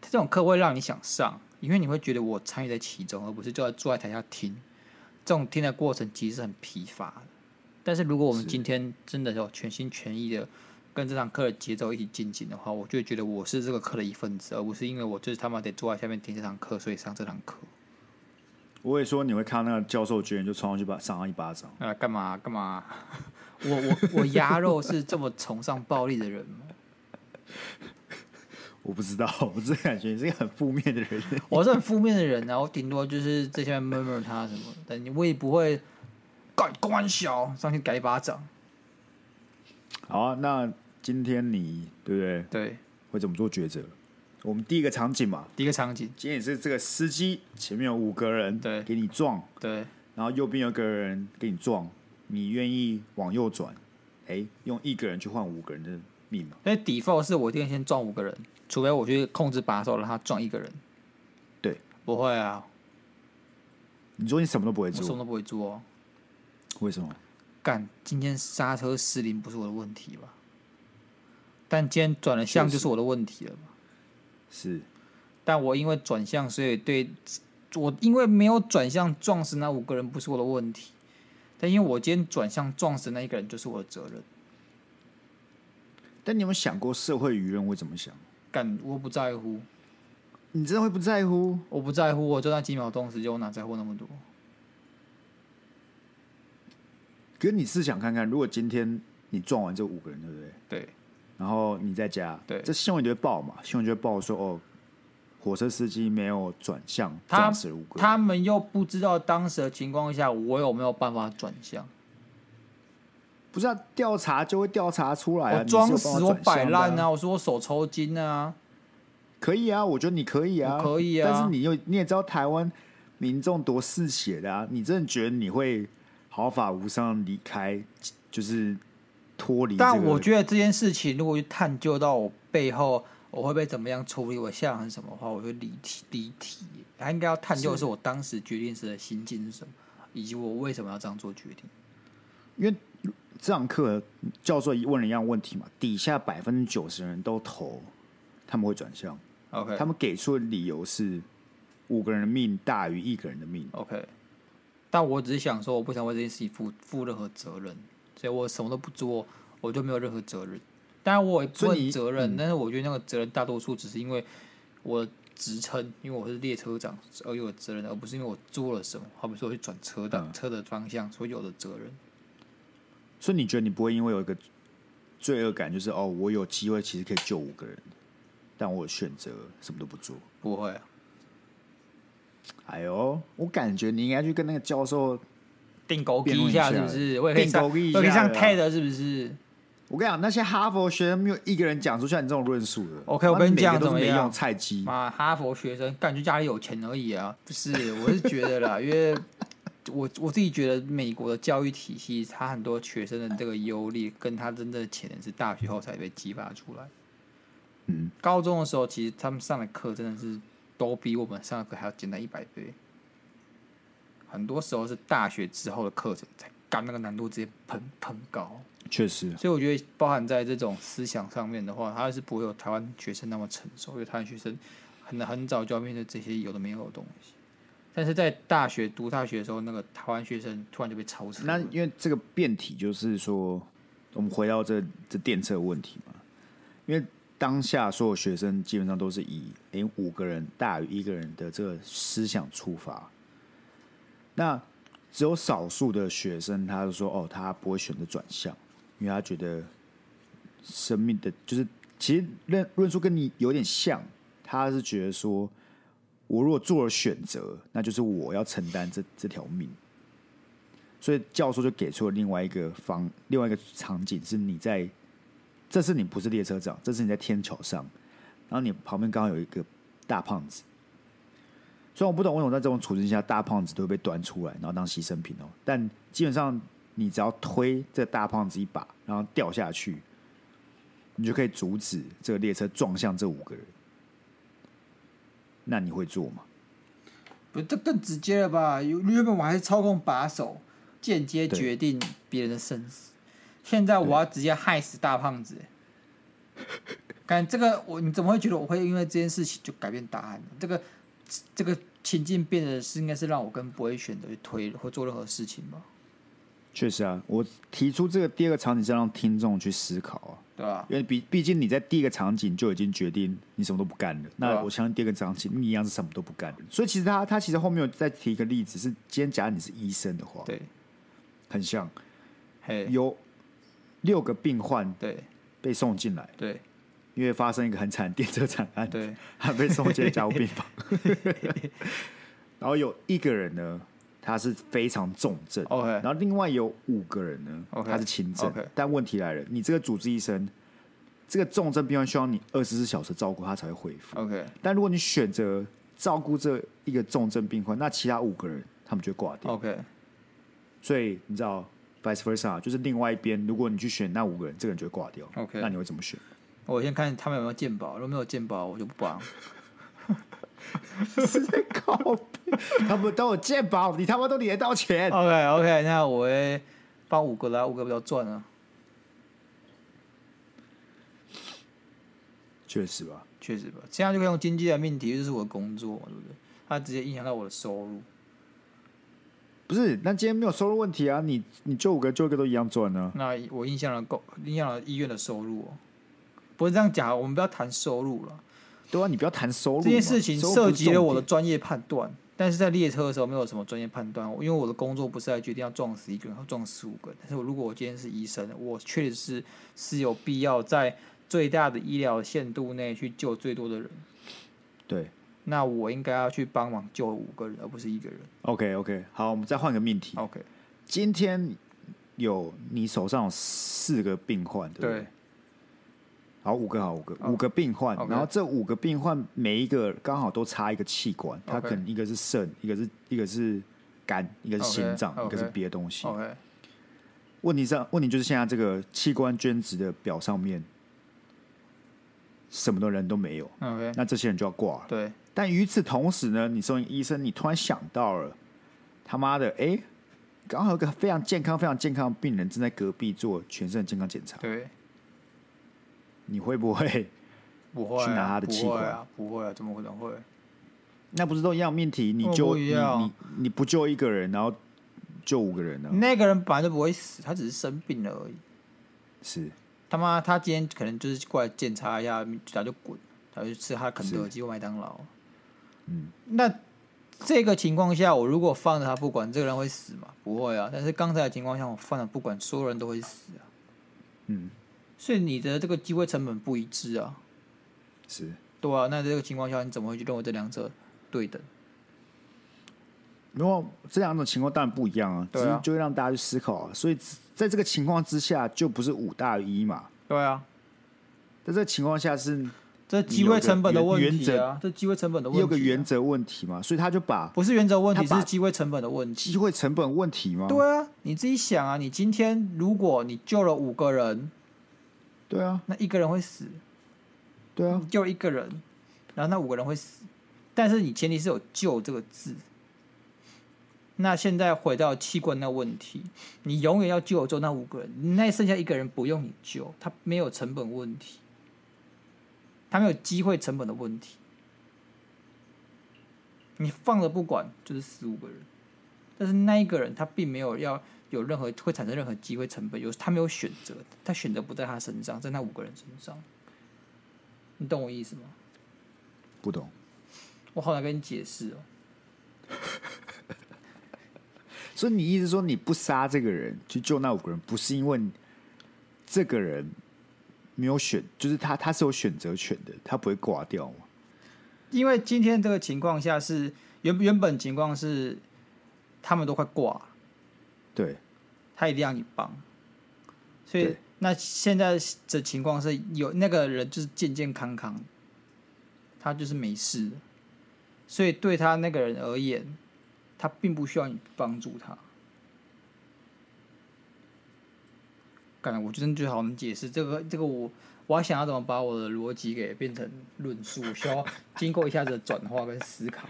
Speaker 2: 这种课会让你想上，因为你会觉得我参与在其中，而不是就在坐在台下听。这种听的过程其实是很疲乏的。但是如果我们今天真的有全心全意的跟这堂课的节奏一起进行的话，我就会觉得我是这个课的一份子，而不是因为我就是他妈得坐在下面听这堂课，所以上这堂课。
Speaker 1: 我也说你会看到那个教授居然就冲上去把上他一巴掌。
Speaker 2: 啊，干嘛干嘛？我我我鸭肉是这么崇尚暴力的人吗？
Speaker 1: 我不知道，我只感觉你是一个很负面的人。
Speaker 2: 我是很负面的人，然后顶多就是这些 murmur 他什么，但你我也不会干开玩笑上去给一巴掌。
Speaker 1: 好啊，那今天你对不对？
Speaker 2: 对，
Speaker 1: 会怎么做抉择？我们第一个场景嘛，
Speaker 2: 第一个场景，
Speaker 1: 今天也是这个司机前面有五个人，对，给你撞，
Speaker 2: 对，
Speaker 1: 然后右边有个人给你撞，你愿意往右转，哎，用一个人去换五个人的命吗？
Speaker 2: 因为 default 是我一定先撞五个人，除非我去控制把手让他撞一个人。
Speaker 1: 对，
Speaker 2: 不会啊。
Speaker 1: 你说你什么都不会做，
Speaker 2: 我什么都不会做哦。
Speaker 1: 为什么？
Speaker 2: 干，今天刹车失灵不是我的问题吧？但今天转了向就是我的问题了吧？
Speaker 1: 是，
Speaker 2: 但我因为转向，所以对我因为没有转向撞死那五个人不是我的问题，但因为我今天转向撞死那一个人就是我的责任。
Speaker 1: 但你有没有想过社会舆论会怎么想？
Speaker 2: 敢，我不在乎。
Speaker 1: 你真的会不在乎？
Speaker 2: 我不在乎，我就那几秒钟时间，我哪在乎那么多？
Speaker 1: 可是你试想看看，如果今天你撞完这五个人，对不对？
Speaker 2: 对。
Speaker 1: 然后你在家，
Speaker 2: 对，
Speaker 1: 这新闻就会报嘛，新闻就会报说哦，火车司机没有转向，
Speaker 2: 他
Speaker 1: 撞死五个。
Speaker 2: 他们又不知道当时的情况下，我有没有办法转向？
Speaker 1: 不是啊，调查就会调查出来啊！
Speaker 2: 我装死，我摆烂啊！
Speaker 1: 啊
Speaker 2: 我说我手抽筋啊！
Speaker 1: 可以啊，我觉得你可以啊，
Speaker 2: 可以啊。
Speaker 1: 但是你又你也知道台湾民众多嗜血的啊！你真的觉得你会毫发无伤离开，就是脱离？
Speaker 2: 但我觉得这件事情如果去探究到我背后，我会被怎么样处理？我下场什么的话，我会离题离题。他应该要探究的是我当时决定时的心境是什么，以及我为什么要这样做决定。
Speaker 1: 因为。这堂课教授问了一样问题嘛，底下百分之九十人都投他们会转向
Speaker 2: ，OK，
Speaker 1: 他们给出的理由是五个人的命大于一个人的命
Speaker 2: ，OK。但我只是想说，我不想为这件事情负负任何责任，所以我什么都不做，我就没有任何责任。当然我也不问责任，但是我觉得那个责任大多数只是因为我职称，因为我是列车长而有责任，而不是因为我做了什么，好比说我去转车的、嗯、车的方向所有的责任。
Speaker 1: 所以你觉得你不会因为有一个罪恶感，就是哦，我有机会其实可以救五个人，但我选择什么都不做？
Speaker 2: 不会啊。
Speaker 1: 哎呦，我感觉你应该去跟那个教授
Speaker 2: 钉孤枝一下，是不是？我也可以上，我可以上 TED，是不是？
Speaker 1: 我跟你讲，那些哈佛学生没有一个人讲出像你这种论述的。
Speaker 2: OK，我跟你讲，
Speaker 1: 都是没用菜鸡。
Speaker 2: 妈，哈佛学生感觉家里有钱而已啊！不是，我是觉得啦，因为。我我自己觉得，美国的教育体系，他很多学生的这个优劣，跟他真正的潜能是大学后才被激发出来。
Speaker 1: 嗯，
Speaker 2: 高中的时候，其实他们上的课真的是都比我们上的课还要简单一百倍。很多时候是大学之后的课程才干那个难度直接喷喷高。
Speaker 1: 确实，
Speaker 2: 所以我觉得，包含在这种思想上面的话，他是不会有台湾学生那么成熟，因为台湾学生很很早就要面对这些有的没有的东西。但是在大学读大学的时候，那个台湾学生突然就被超车。
Speaker 1: 那因为这个变体就是说，我们回到这这电车问题嘛。因为当下所有学生基本上都是以诶五个人大于一个人的这个思想出发。那只有少数的学生，他就说哦，他不会选择转向，因为他觉得生命的就是其实论论述跟你有点像，他是觉得说。我如果做了选择，那就是我要承担这这条命。所以教授就给出了另外一个方，另外一个场景是你在，这次你不是列车长，这次你在天桥上，然后你旁边刚好有一个大胖子。虽然我不懂为什么在这种处境下，大胖子都会被端出来，然后当牺牲品哦。但基本上你只要推这大胖子一把，然后掉下去，你就可以阻止这个列车撞向这五个人。那你会做吗？
Speaker 2: 不，这更直接了吧？原本我还是操控把手，间接决定别人的生死。现在我要直接害死大胖子。感这个我你怎么会觉得我会因为这件事情就改变答案呢？这个这个情境变的是应该是让我跟不会选择去推或做任何事情吧？
Speaker 1: 确实啊，我提出这个第二个场景是让听众去思考啊。
Speaker 2: 对啊，
Speaker 1: 因为毕毕竟你在第一个场景就已经决定你什么都不干了，那我相信第二个场景你一样是什么都不干。所以其实他他其实后面有再提一个例子，是今天假如你是医生的话，
Speaker 2: 对，
Speaker 1: 很像，
Speaker 2: 嘿，
Speaker 1: 有六个病患
Speaker 2: 对。
Speaker 1: 被送进来，
Speaker 2: 对，
Speaker 1: 因为发生一个很惨电车惨案，
Speaker 2: 对，
Speaker 1: 他被送进加护病房，然后有一个人呢。他是非常重症
Speaker 2: ，OK，
Speaker 1: 然后另外有五个人呢他是轻症
Speaker 2: ，okay.
Speaker 1: 但问题来了，你这个主治医生，这个重症病患需要你二十四小时照顾他才会恢复
Speaker 2: ，OK，
Speaker 1: 但如果你选择照顾这一个重症病患，那其他五个人他们就会挂掉
Speaker 2: ，OK，
Speaker 1: 所以你知道，vice versa，就是另外一边，如果你去选那五个人，这个人就会挂掉
Speaker 2: ，OK，
Speaker 1: 那你会怎么选？
Speaker 2: 我先看他们有没有鉴宝，如果没有鉴宝，我就不帮。
Speaker 1: 是在靠北，他们都有鉴宝，你他妈都领得到钱。
Speaker 2: OK OK，那我会帮五个来，五个比较赚啊。
Speaker 1: 确实吧，
Speaker 2: 确实吧，这样就可以用经济来命题，这、就是我的工作，对不对？它直接影响到我的收入。
Speaker 1: 不是，那今天没有收入问题啊，你你救五个救一个都一样赚呢。
Speaker 2: 那我影响了够，影响了医院的收入哦。不是这样讲，我们不要谈收入了。
Speaker 1: 对啊，你不要谈收入。
Speaker 2: 这件事情涉及了我的专业判断，但是在列车的时候没有什么专业判断，因为我的工作不是来决定要撞死一个人，要撞十五个人。但是我如果我今天是医生，我确实是是有必要在最大的医疗限度内去救最多的人。
Speaker 1: 对，
Speaker 2: 那我应该要去帮忙救五个人，而不是一个人。
Speaker 1: OK OK，好，我们再换个命题。
Speaker 2: OK，
Speaker 1: 今天有你手上有四个病患，对不对？
Speaker 2: 对
Speaker 1: 好，五个好，五个，五个病患，okay. 然后这五个病患每一个刚好都差一个器官，他.可能一个是肾，一个是一个是肝，一个是心脏，okay. 一个是别的东西。
Speaker 2: Okay.
Speaker 1: 问题上，问题就是现在这个器官捐植的表上面什么的人都没有那这些人就要挂了。
Speaker 2: 对，
Speaker 1: 但与此同时呢，你作为医生，你突然想到了，他妈的，哎，刚好有个非常健康、非常健康的病人正在隔壁做全身的健康检查。
Speaker 2: 对。
Speaker 1: 你会不会
Speaker 2: 不会
Speaker 1: 去拿他的器官？
Speaker 2: 不会啊，不会啊，怎么可能会？
Speaker 1: 那不是都一样命题？你就你你你不救一个人，然后救五个人呢？
Speaker 2: 那个人本来就不会死，他只是生病了而已。
Speaker 1: 是
Speaker 2: 他妈，他今天可能就是过来检查一下，他就滚，他就吃他肯德基或麦当劳。
Speaker 1: 嗯，
Speaker 2: 那这个情况下，我如果放着他不管，这个人会死吗？不会啊。但是刚才的情况下，我放着不管，所有人都会死啊。
Speaker 1: 嗯。
Speaker 2: 所以你的这个机会成本不一致啊，
Speaker 1: 是，
Speaker 2: 对啊，那这个情况下，你怎么会去认为这两者对等？
Speaker 1: 然后这两种情况当然不一样啊，只是就会让大家去思考啊。所以在这个情况之下，就不是五大于一嘛。
Speaker 2: 对啊，
Speaker 1: 在这个情况下是
Speaker 2: 这机会成本的问题啊，这机会成本的问题，
Speaker 1: 有个原则问题嘛，所以他就把
Speaker 2: 不是原则问题，是机会成本的问题，
Speaker 1: 机会成本问题吗？
Speaker 2: 对啊，你自己想啊，你今天如果你救了五个人。
Speaker 1: 对啊，
Speaker 2: 那一个人会死。
Speaker 1: 对啊，
Speaker 2: 救一个人，然后那五个人会死，但是你前提是有“救”这个字。那现在回到器官那问题，你永远要救救那五个人，那剩下一个人不用你救，他没有成本问题，他没有机会成本的问题。你放着不管，就是死五个人，但是那一个人他并没有要。有任何会产生任何机会成本，有他没有选择，他选择不在他身上，在那五个人身上，你懂我意思吗？
Speaker 1: 不懂，
Speaker 2: 我好难跟你解释哦。
Speaker 1: 所以你意思说你不杀这个人去救那五个人，不是因为这个人没有选，就是他他是有选择权的，他不会挂掉吗？
Speaker 2: 因为今天这个情况下是原原本情况是他们都快挂。
Speaker 1: 对，
Speaker 2: 他一定要你帮，所以那现在的情况是有那个人就是健健康康，他就是没事，所以对他那个人而言，他并不需要你帮助他。感觉我真的最好能解释。这个，这个我我还想要怎么把我的逻辑给变成论述，需要经过一下子转化跟思考。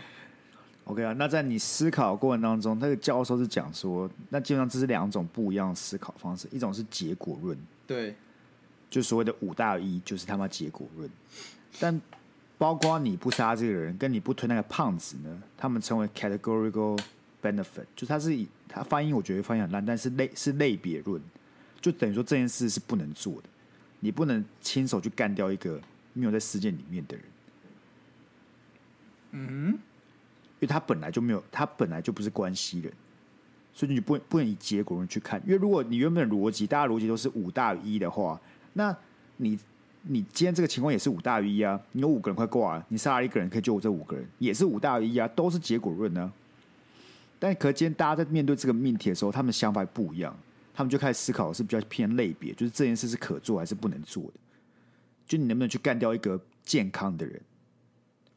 Speaker 1: OK 啊，那在你思考过程当中，那个教授是讲说，那基本上这是两种不一样的思考方式，一种是结果论，
Speaker 2: 对，
Speaker 1: 就所谓的五大一，就是他妈结果论。但包括你不杀这个人，跟你不推那个胖子呢，他们称为 categorical benefit，就他是以他翻译，我觉得翻译很烂，但是类是类别论，就等于说这件事是不能做的，你不能亲手去干掉一个没有在事件里面的人。
Speaker 2: 嗯。
Speaker 1: 因为他本来就没有，他本来就不是关系人，所以你不不能以结果论去看。因为如果你原本的逻辑，大家逻辑都是五大于一的话，那你你今天这个情况也是五大于一啊。你有五个人快挂了，你杀了一个人可以救我这五个人，也是五大于一啊，都是结果论呢、但可今天大家在面对这个命题的时候，他们想法不一样，他们就开始思考是比较偏类别，就是这件事是可做还是不能做的。就你能不能去干掉一个健康的人，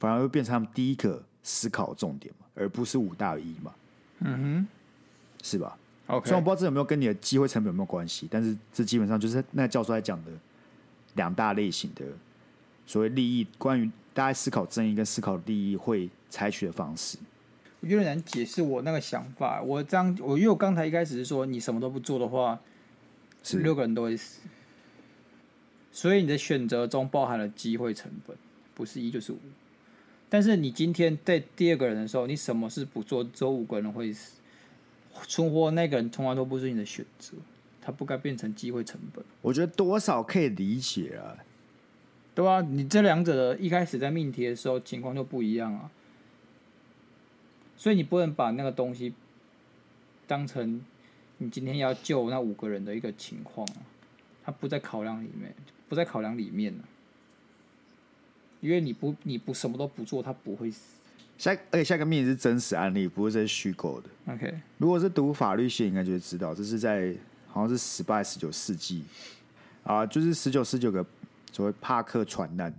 Speaker 1: 反而会变成他们第一个。思考重点嘛，而不是五大于一嘛，
Speaker 2: 嗯哼，
Speaker 1: 是吧
Speaker 2: ？OK，
Speaker 1: 虽然我不知道这有没有跟你的机会成本有没有关系，但是这基本上就是那教授在讲的两大类型的所谓利益，关于大家思考正义跟思考利益会采取的方式。
Speaker 2: 我有点难解释我那个想法。我这样，我因为我刚才一开始是说，你什么都不做的话，是六个人都会死，所以你的选择中包含了机会成本，不是一就是五。但是你今天在第二个人的时候，你什么事不做，只有五个人会死，存活那个人从来都不是你的选择，他不该变成机会成本。
Speaker 1: 我觉得多少可以理解啊，
Speaker 2: 对吧？你这两者的一开始在命题的时候情况就不一样啊。所以你不能把那个东西当成你今天要救那五个人的一个情况，它不在考量里面，不在考量里面，因为你不你不什么都不做，他不会死。
Speaker 1: 下而且下个命是真实案例，不是这是虚构的。
Speaker 2: OK，
Speaker 1: 如果是读法律系，应该就会知道，这是在好像是十八、十九世纪啊，就是十九、十九个所谓帕克船难。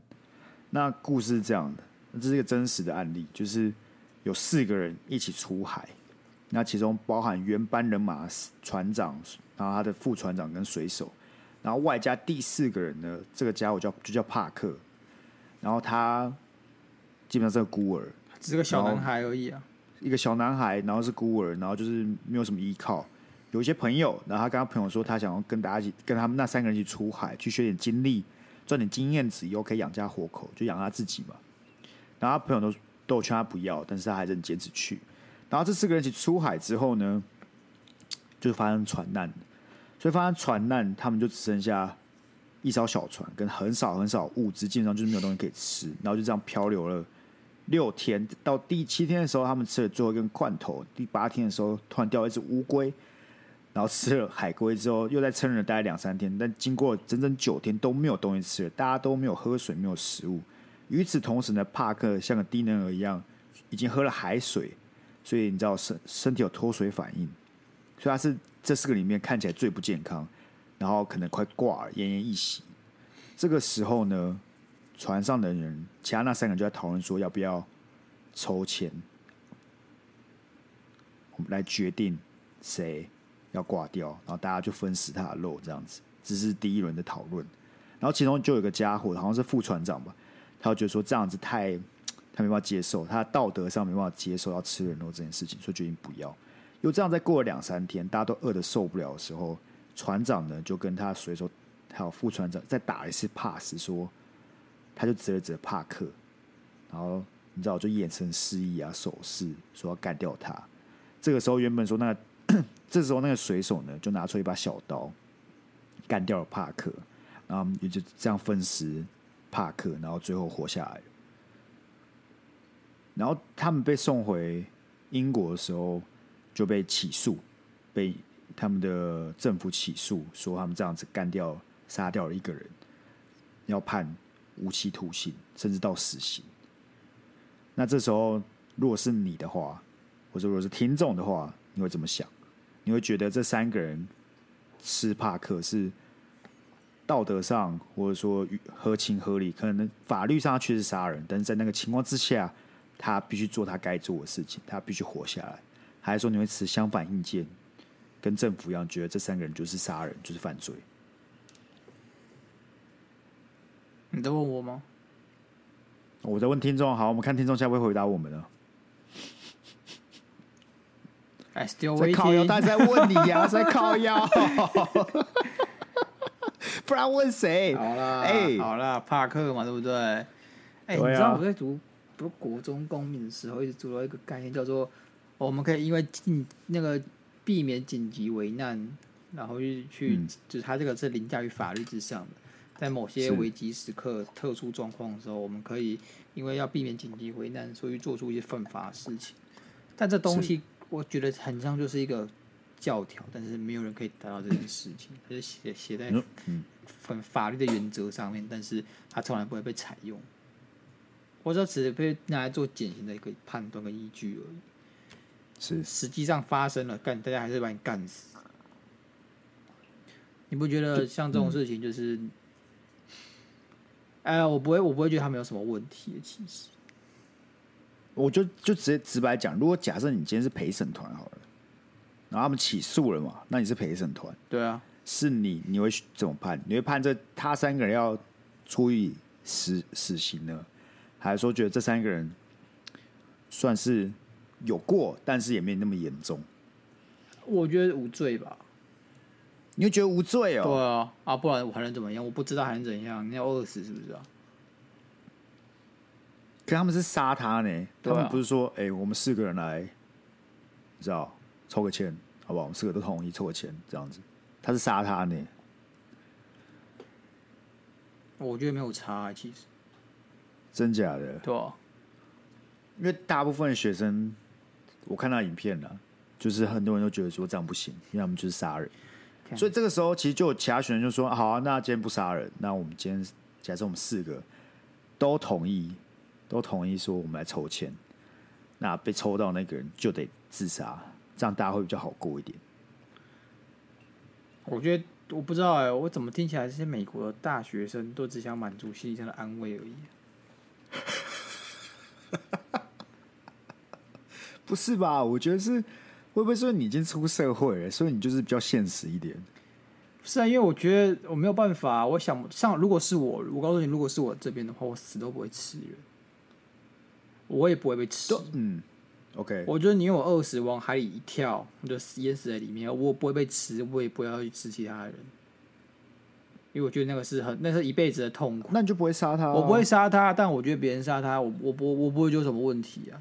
Speaker 1: 那故事是这样的，这是一个真实的案例，就是有四个人一起出海，那其中包含原班人马船长，然后他的副船长跟水手，然后外加第四个人呢，这个家伙叫就叫帕克，然后他基本上是个孤儿。
Speaker 2: 只是个小男孩而已啊，
Speaker 1: 一个小男孩，然后是孤儿，然后就是没有什么依靠，有一些朋友，然后他跟他朋友说，他想要跟大家一起，跟他们那三个人一起出海，去学点经历，赚点经验值，以后可以养家活口，就养他自己嘛。然后他朋友都都有劝他不要，但是他还是很坚持去。然后这四个人一起出海之后呢，就发生船难，所以发生船难，他们就只剩下一艘小船跟很少很少物资，基本上就是没有东西可以吃，然后就这样漂流了。六天到第七天的时候，他们吃了最后一根罐头。第八天的时候，突然掉了一只乌龟，然后吃了海龟之后，又在撑了大概两三天。但经过整整九天都没有东西吃了，大家都没有喝水，没有食物。与此同时呢，帕克像个低能儿一样，已经喝了海水，所以你知道身身体有脱水反应，所以他是这四个里面看起来最不健康，然后可能快挂了，奄奄一息。这个时候呢，船上的人，其他那三个人就在讨论说，要不要抽签，我们来决定谁要挂掉，然后大家就分食他的肉，这样子。这是第一轮的讨论。然后其中就有个家伙，好像是副船长吧，他就觉得说这样子太他没办法接受，他道德上没办法接受要吃人肉这件事情，所以决定不要。又这样再过了两三天，大家都饿得受不了的时候，船长呢就跟他随手还有副船长再打一次 pass 说。他就指了指帕克，然后你知道，就眼神示意啊，手势说要干掉他。这个时候，原本说那，这时候那个水手呢，就拿出一把小刀，干掉了帕克，然后也就这样分食帕克，然后最后活下来。然后他们被送回英国的时候，就被起诉，被他们的政府起诉，说他们这样子干掉、杀掉了一个人，要判。无期徒刑，甚至到死刑。那这时候，如果是你的话，或者如果是听众的话，你会怎么想？你会觉得这三个人吃帕克是道德上，或者说合情合理？可能法律上他确实杀人，但是在那个情况之下，他必须做他该做的事情，他必须活下来。还是说你会持相反意见，跟政府一样，觉得这三个人就是杀人，就是犯罪？
Speaker 2: 你在问我吗？
Speaker 1: 我在问听众。好，我们看听众下会回答我们呢。
Speaker 2: Still waiting。
Speaker 1: 在靠腰，他在问你呀、啊，在靠腰。不然问谁？
Speaker 2: 好了，哎、欸，好了，帕克嘛，对不对？哎、欸，啊、你知道我在读读国中公民的时候，一直读到一个概念，叫做我们可以因为进那个避免紧急危难，然后去去，嗯、就是他这个是凌驾于法律之上的。在某些危急时刻、特殊状况的时候，我们可以因为要避免紧急危难，所以做出一些犯法的事情。但这东西我觉得很像就是一个教条，但是没有人可以达到这件事情。它就写写在很法律的原则上面，但是它从来不会被采用。或者只是被拿来做减刑的一个判断跟依据而已。
Speaker 1: 是，
Speaker 2: 实际上发生了，干大家还是把你干死。你不觉得像这种事情就是？哎，我不会，我不会觉得他没有什么问题。其实，
Speaker 1: 我就就直接直白讲，如果假设你今天是陪审团好了，然后他们起诉了嘛，那你是陪审团，
Speaker 2: 对啊，
Speaker 1: 是你，你会怎么判？你会判这他三个人要处以死死刑呢，还是说觉得这三个人算是有过，但是也没那么严重？
Speaker 2: 我觉得无罪吧。
Speaker 1: 你会觉得无罪哦？
Speaker 2: 对啊，啊，不然我还能怎么样？我不知道还能怎样？你要饿死是不是啊？
Speaker 1: 可他们是杀他呢？他们不是说，哎、欸，我们四个人来，你知道，抽个签，好不好？我们四个都同意抽个签，这样子。他是杀他呢？
Speaker 2: 我觉得没有差啊，其实。
Speaker 1: 真假的？
Speaker 2: 对啊。
Speaker 1: 因为大部分学生我看到影片了，就是很多人都觉得说这样不行，因为他们就是杀人。
Speaker 2: 看
Speaker 1: 所以这个时候，其实就有其他选手就说：“好啊，那今天不杀人，那我们今天假设我们四个都同意，都同意说我们来抽签，那被抽到那个人就得自杀，这样大家会比较好过一点。”
Speaker 2: 我觉得我不知道哎、欸，我怎么听起来这些美国的大学生都只想满足心理上的安慰而已。
Speaker 1: 不是吧？我觉得是会不会说你已经出社会了，所以你就是比较现实一点？
Speaker 2: 是啊，因为我觉得我没有办法。我想像如果是我，我告诉你，如果是我这边的话，我死都不会吃人，我也不会被吃。
Speaker 1: 嗯，OK。
Speaker 2: 我觉得你有饿死往海里一跳，我就淹死在里面，我不会被吃，我也不要去吃其他人，因为我觉得那个是很，那是一辈子的痛苦。
Speaker 1: 那你就不会杀他啊？
Speaker 2: 我不会杀他，但我觉得别人杀他，我我不我不会有什么问题啊。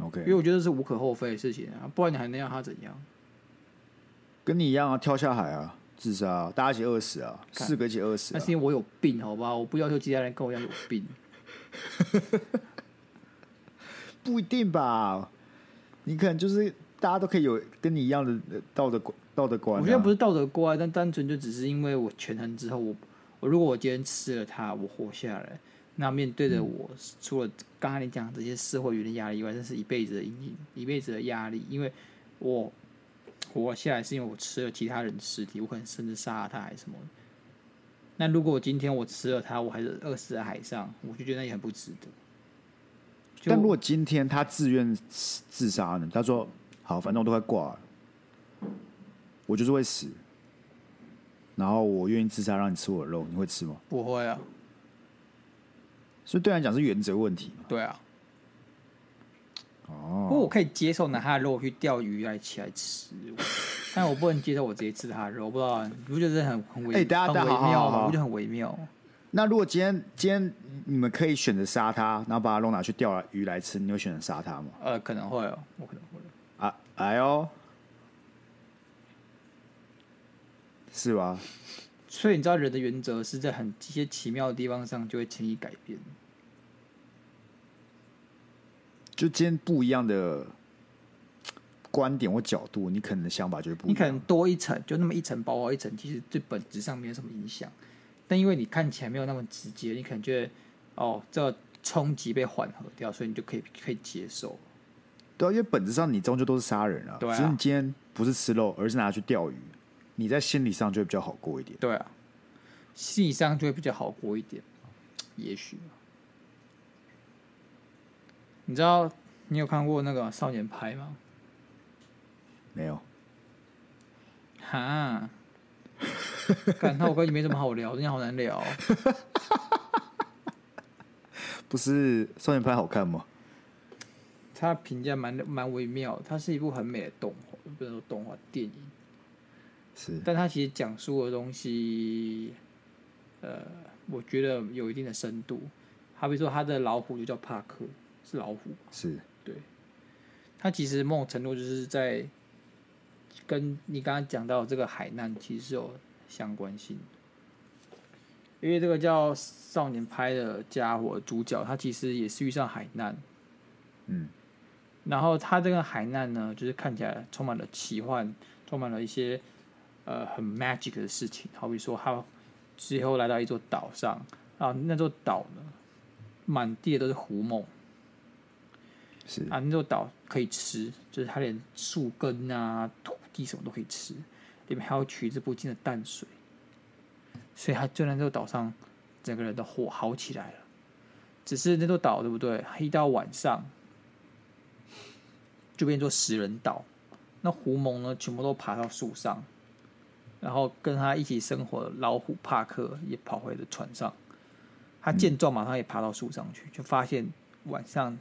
Speaker 1: OK，
Speaker 2: 因为我觉得是无可厚非的事情啊，不然你还能让他怎样？
Speaker 1: 跟你一样啊，跳下海啊，自杀啊，大家一起饿死啊，四个一起饿死啊。
Speaker 2: 那是因为我有病，好吧？我不要求其他人跟我一样有病。
Speaker 1: 不一定吧？你可能就是大家都可以有跟你一样的道德观道德观啊。
Speaker 2: 我觉得不是道德观，但单纯就只是因为我权衡之后，我我如果我今天吃了它，我活下来。那面对着我，嗯、除了刚才你讲这些社会舆论压力以外，这是一辈子的阴影，一辈子的压力。因为我活下来是因为我吃了其他人的尸体，我可能甚至杀了他还是什么。那如果我今天我吃了他，我还是饿死在海上，我就觉得那也很不值得。
Speaker 1: 但如果今天他自愿自杀呢？他说：“好，反正我都快挂了，我就是会死，然后我愿意自杀让你吃我的肉，你会吃吗？”
Speaker 2: 不会啊。
Speaker 1: 所以对来讲是原则问题嘛？
Speaker 2: 对啊。
Speaker 1: 哦。
Speaker 2: 不过我可以接受拿他的肉去钓鱼来起来吃，但我不能接受我直接吃他的肉。我不知道你不觉得很很微？哎、欸，很微妙吗？我觉得很微妙。
Speaker 1: 那如果今天今天你们可以选择杀他，然后把他肉拿去钓鱼来吃，你会选择杀他吗？
Speaker 2: 呃，可能会哦，我可能会。
Speaker 1: 啊，哎呦，是吧？
Speaker 2: 所以你知道人的原则是在很一些奇妙的地方上就会轻易改变。
Speaker 1: 就今天不一样的观点或角度，你可能的想法就是不一样。
Speaker 2: 你可能多一层，就那么一层薄薄一层，其实对本质上没有什么影响。但因为你看起来没有那么直接，你可能觉得哦，这个冲击被缓和掉，所以你就可以可以接受。
Speaker 1: 对啊，因为本质上你终究都是杀人啊。对啊。只是你今天不是吃肉，而是拿去钓鱼。你在心理上就会比较好过一点。
Speaker 2: 对啊，心理上就会比较好过一点，也许。你知道你有看过那个少年派吗？
Speaker 1: 没有。
Speaker 2: 哈？感叹我跟你没什么好聊，真的好难聊。
Speaker 1: 不是少年派好看吗？
Speaker 2: 他评价蛮蛮微妙，它是一部很美的动画，不能说动画电影。
Speaker 1: 是，
Speaker 2: 但它其实讲述的东西，呃，我觉得有一定的深度。好比说，他的老虎就叫帕克，是老虎，
Speaker 1: 是
Speaker 2: 对。他其实某种程度就是在跟你刚刚讲到这个海难其实是有相关性，因为这个叫少年拍的家伙主角，他其实也是遇上海难，
Speaker 1: 嗯，
Speaker 2: 然后他这个海难呢，就是看起来充满了奇幻，充满了一些。呃，很 magic 的事情，好比说，他最后来到一座岛上啊，那座岛呢，满地都是狐獴，
Speaker 1: 是
Speaker 2: 啊，那座岛可以吃，就是它连树根啊、土地什么都可以吃，里面还有取之不尽的淡水，所以他就在那座岛上，整个人的火好起来了。只是那座岛对不对？一到晚上就变作食人岛，那狐獴呢，全部都爬到树上。然后跟他一起生活的老虎帕克也跑回了船上，他见状马上也爬到树上去，就发现晚上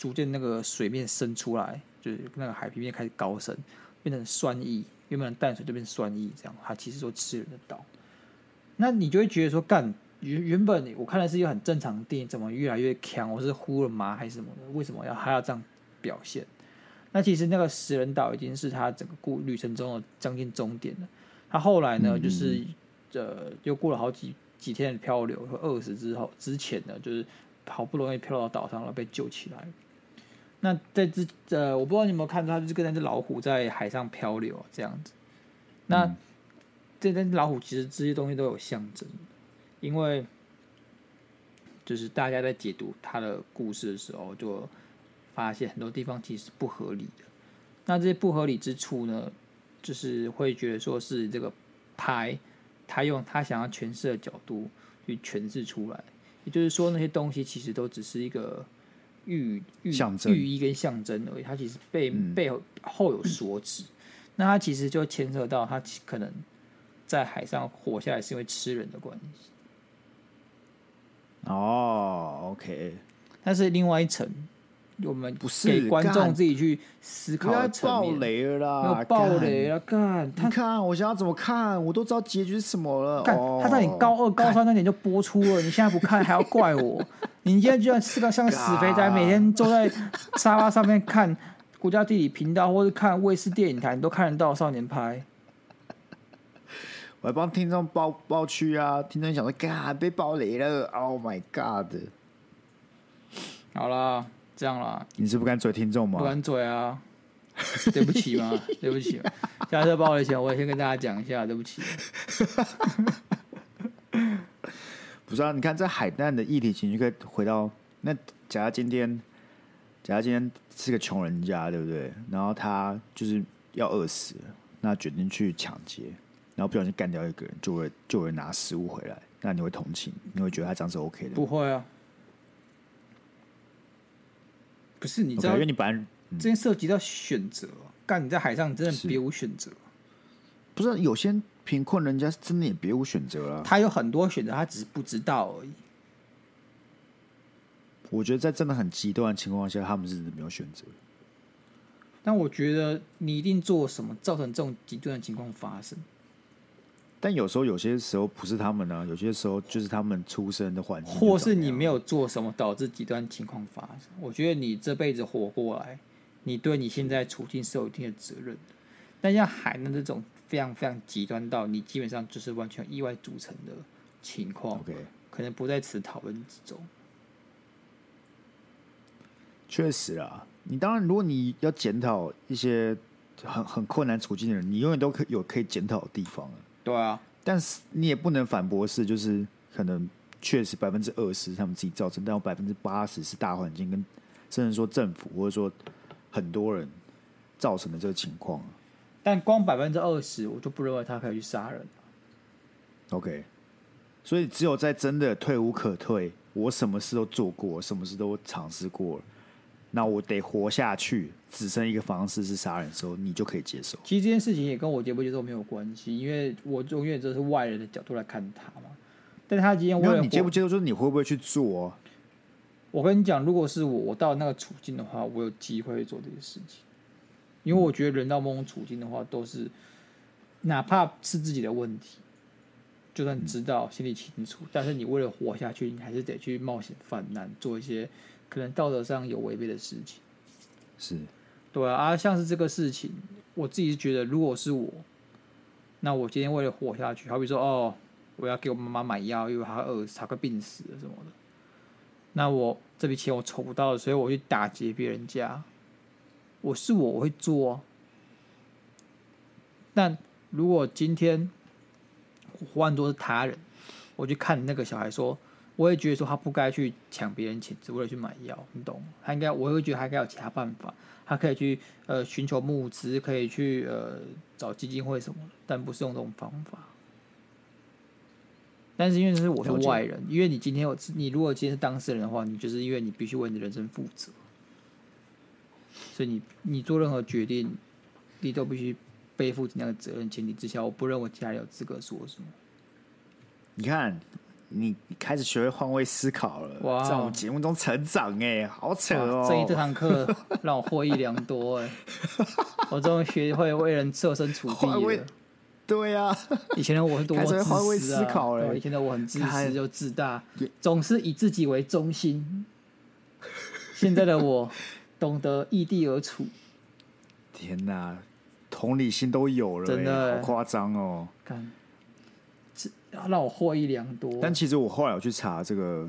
Speaker 2: 逐渐那个水面升出来，就是那个海平面开始高升，变成酸意，原本的淡水就变酸意，这样它其实说吃人的岛。那你就会觉得说，干原原本我看的是一个很正常的电影，怎么越来越强？我是呼了麻还是什么的？为什么要还要这样表现？那其实那个食人岛已经是他整个故旅程中的将近终点了。他后来呢，就是呃，又过了好几几天的漂流，和饿死之后之前呢，就是好不容易漂到岛上了，被救起来。那在这呃，我不知道你有没有看到，它就是跟那只老虎在海上漂流这样子。那、嗯、这只老虎其实这些东西都有象征，因为就是大家在解读它的故事的时候，就发现很多地方其实是不合理的。那这些不合理之处呢，就是会觉得说是这个拍，他用他想要诠释的角度去诠释出来，也就是说那些东西其实都只是一个。寓寓寓意跟象征而已，它其实背、嗯、背后后有所指，那它其实就牵涉到它可能在海上活下来是因为吃人的关系。
Speaker 1: 哦，OK，
Speaker 2: 但是另外一层。我们不是给观众自己去思考的层面。
Speaker 1: 爆雷了啦！
Speaker 2: 爆雷了，干他
Speaker 1: 看我想要怎么看，我都知道结局是什么了。
Speaker 2: 干、哦、他在你高二、高三那年就播出了，你现在不看还要怪我？你现在居然是个像个死肥宅，每天坐在沙发上面看国家地理频道或者看卫视电影台，你都看得到少年派。
Speaker 1: 我还帮听众报报区啊！听众想说，嘎被爆雷了！Oh my god！
Speaker 2: 好了。这样啦，
Speaker 1: 你是不敢嘴听众吗？
Speaker 2: 不敢嘴啊，对不起嘛，对不起。下次报的钱，我也先跟大家讲一下，对不起。
Speaker 1: 不是啊，你看这海难的议题，情绪可以回到那假如今天，假如今天是个穷人家，对不对？然后他就是要饿死了，那决定去抢劫，然后不小心干掉一个人，就会就会拿食物回来，那你会同情？你会觉得他这样是 OK 的？
Speaker 2: 不会啊。不是你知道，okay, 因为你本来、嗯、这件涉及到选择，干你在海上真的别无选择。
Speaker 1: 不是有些贫困人家是真的也别无选择啊。
Speaker 2: 他有很多选择，他只是不知道而已。
Speaker 1: 我觉得在真的很极端的情况下，他们是真的没有选择。
Speaker 2: 但我觉得你一定做什么造成这种极端的情况发生。
Speaker 1: 但有时候，有些时候不是他们呢、啊，有些时候就是他们出生的环境，
Speaker 2: 或是你没有做什么导致极端情况发生。我觉得你这辈子活过来，你对你现在处境是有一定的责任的。但像海南这种非常非常极端到你基本上就是完全意外组成的情况
Speaker 1: ，OK，
Speaker 2: 可能不在此讨论之中。
Speaker 1: 确实啊，你当然，如果你要检讨一些很很困难处境的人，你永远都可有可以检讨的地方啊。
Speaker 2: 对啊，
Speaker 1: 但是你也不能反驳是，就是可能确实百分之二十他们自己造成，但有百分之八十是大环境跟甚至说政府或者说很多人造成的这个情况。
Speaker 2: 但光百分之二十，我就不认为他可以去杀人。
Speaker 1: OK，所以只有在真的退无可退，我什么事都做过，什么事都尝试过了。那我得活下去，只剩一个方式是杀人的时候，你就可以接受。
Speaker 2: 其实这件事情也跟我接不接受没有关系，因为我永远都是外人的角度来看他嘛。但是他今天为了，
Speaker 1: 你接不接受，就是你会不会去做啊？
Speaker 2: 我跟你讲，如果是我，我到那个处境的话，我有机会做这些事情。因为我觉得人到某种处境的话，都是哪怕是自己的问题，就算知道心里清楚，但是你为了活下去，你还是得去冒险犯难，做一些。可能道德上有违背的事情，
Speaker 1: 是，
Speaker 2: 对啊，啊，像是这个事情，我自己是觉得，如果是我，那我今天为了活下去，好比说，哦，我要给我妈妈买药，因为她饿死，她快病死了什么的，那我这笔钱我筹不到了，所以我去打劫别人家，我是我，我会做。但如果今天换作是他人，我去看那个小孩说。我也觉得说他不该去抢别人钱，只为了去买药，你懂？他应该，我会觉得他应该有其他办法，他可以去呃寻求募资，可以去呃找基金会什么，但不是用这种方法。但是因为是我是外人，因为你今天有你如果今天是当事人的话，你就是因为你必须为你的人生负责，所以你你做任何决定，你都必须背负那个责任。前提之下，我不认为其他人有资格说什么。
Speaker 1: 你看。你开始学会换位思考了，哇在我们节目中成长哎，好扯哦！
Speaker 2: 这一这堂课 让我获益良多哎，我终于学会为人设身处地了。
Speaker 1: 对呀、啊，
Speaker 2: 以前的我是多么自私啊！位
Speaker 1: 思考了，
Speaker 2: 以前的我很自私又自大，总是以自己为中心。现在的我懂得异地而处。
Speaker 1: 天哪，同理心都有了，真的好夸张哦！
Speaker 2: 让我获益良多。
Speaker 1: 但其实我后来有去查这个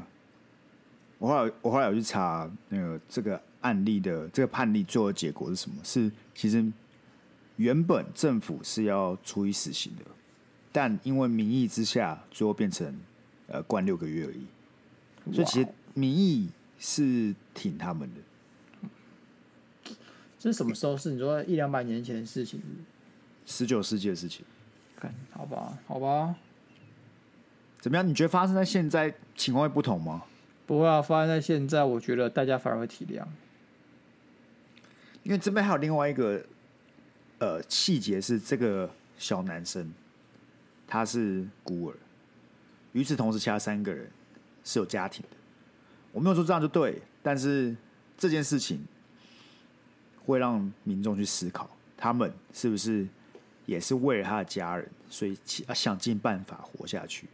Speaker 1: 我后来我后来有去查那个这个案例的这个判例最后的结果是什么？是其实原本政府是要处以死刑的，但因为民意之下，最后变成呃关六个月而已。所以其实民意是挺他们的。
Speaker 2: 这是什么时候？是你说一两百年前的事情？
Speaker 1: 十九世纪的事情。
Speaker 2: 看，好吧，好吧。
Speaker 1: 怎么样？你觉得发生在现在情况会不同吗？
Speaker 2: 不会啊，发生在现在，我觉得大家反而会体谅。
Speaker 1: 因为这边还有另外一个呃细节是，这个小男生他是孤儿，与此同时，其他三个人是有家庭的。我没有说这样就对，但是这件事情会让民众去思考，他们是不是也是为了他的家人，所以想尽办法活下去。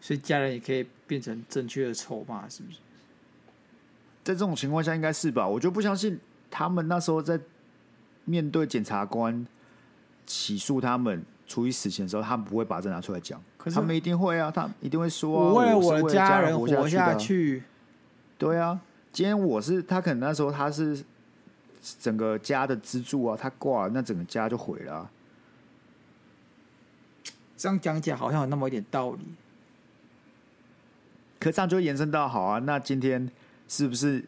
Speaker 2: 所以家人也可以变成正确的筹码，是不是？
Speaker 1: 在这种情况下，应该是吧？我就不相信他们那时候在面对检察官起诉他们处以死刑的时候，他们不会把这拿出来讲。可是他们一定会啊，他一定会说、啊：“
Speaker 2: 我为了我的家人活下去。”
Speaker 1: 对啊，今天我是他，可能那时候他是整个家的支柱啊，他挂了，那整个家就毁了、啊。
Speaker 2: 这样讲起来好像有那么一点道理，
Speaker 1: 可这样就会延伸到好啊，那今天是不是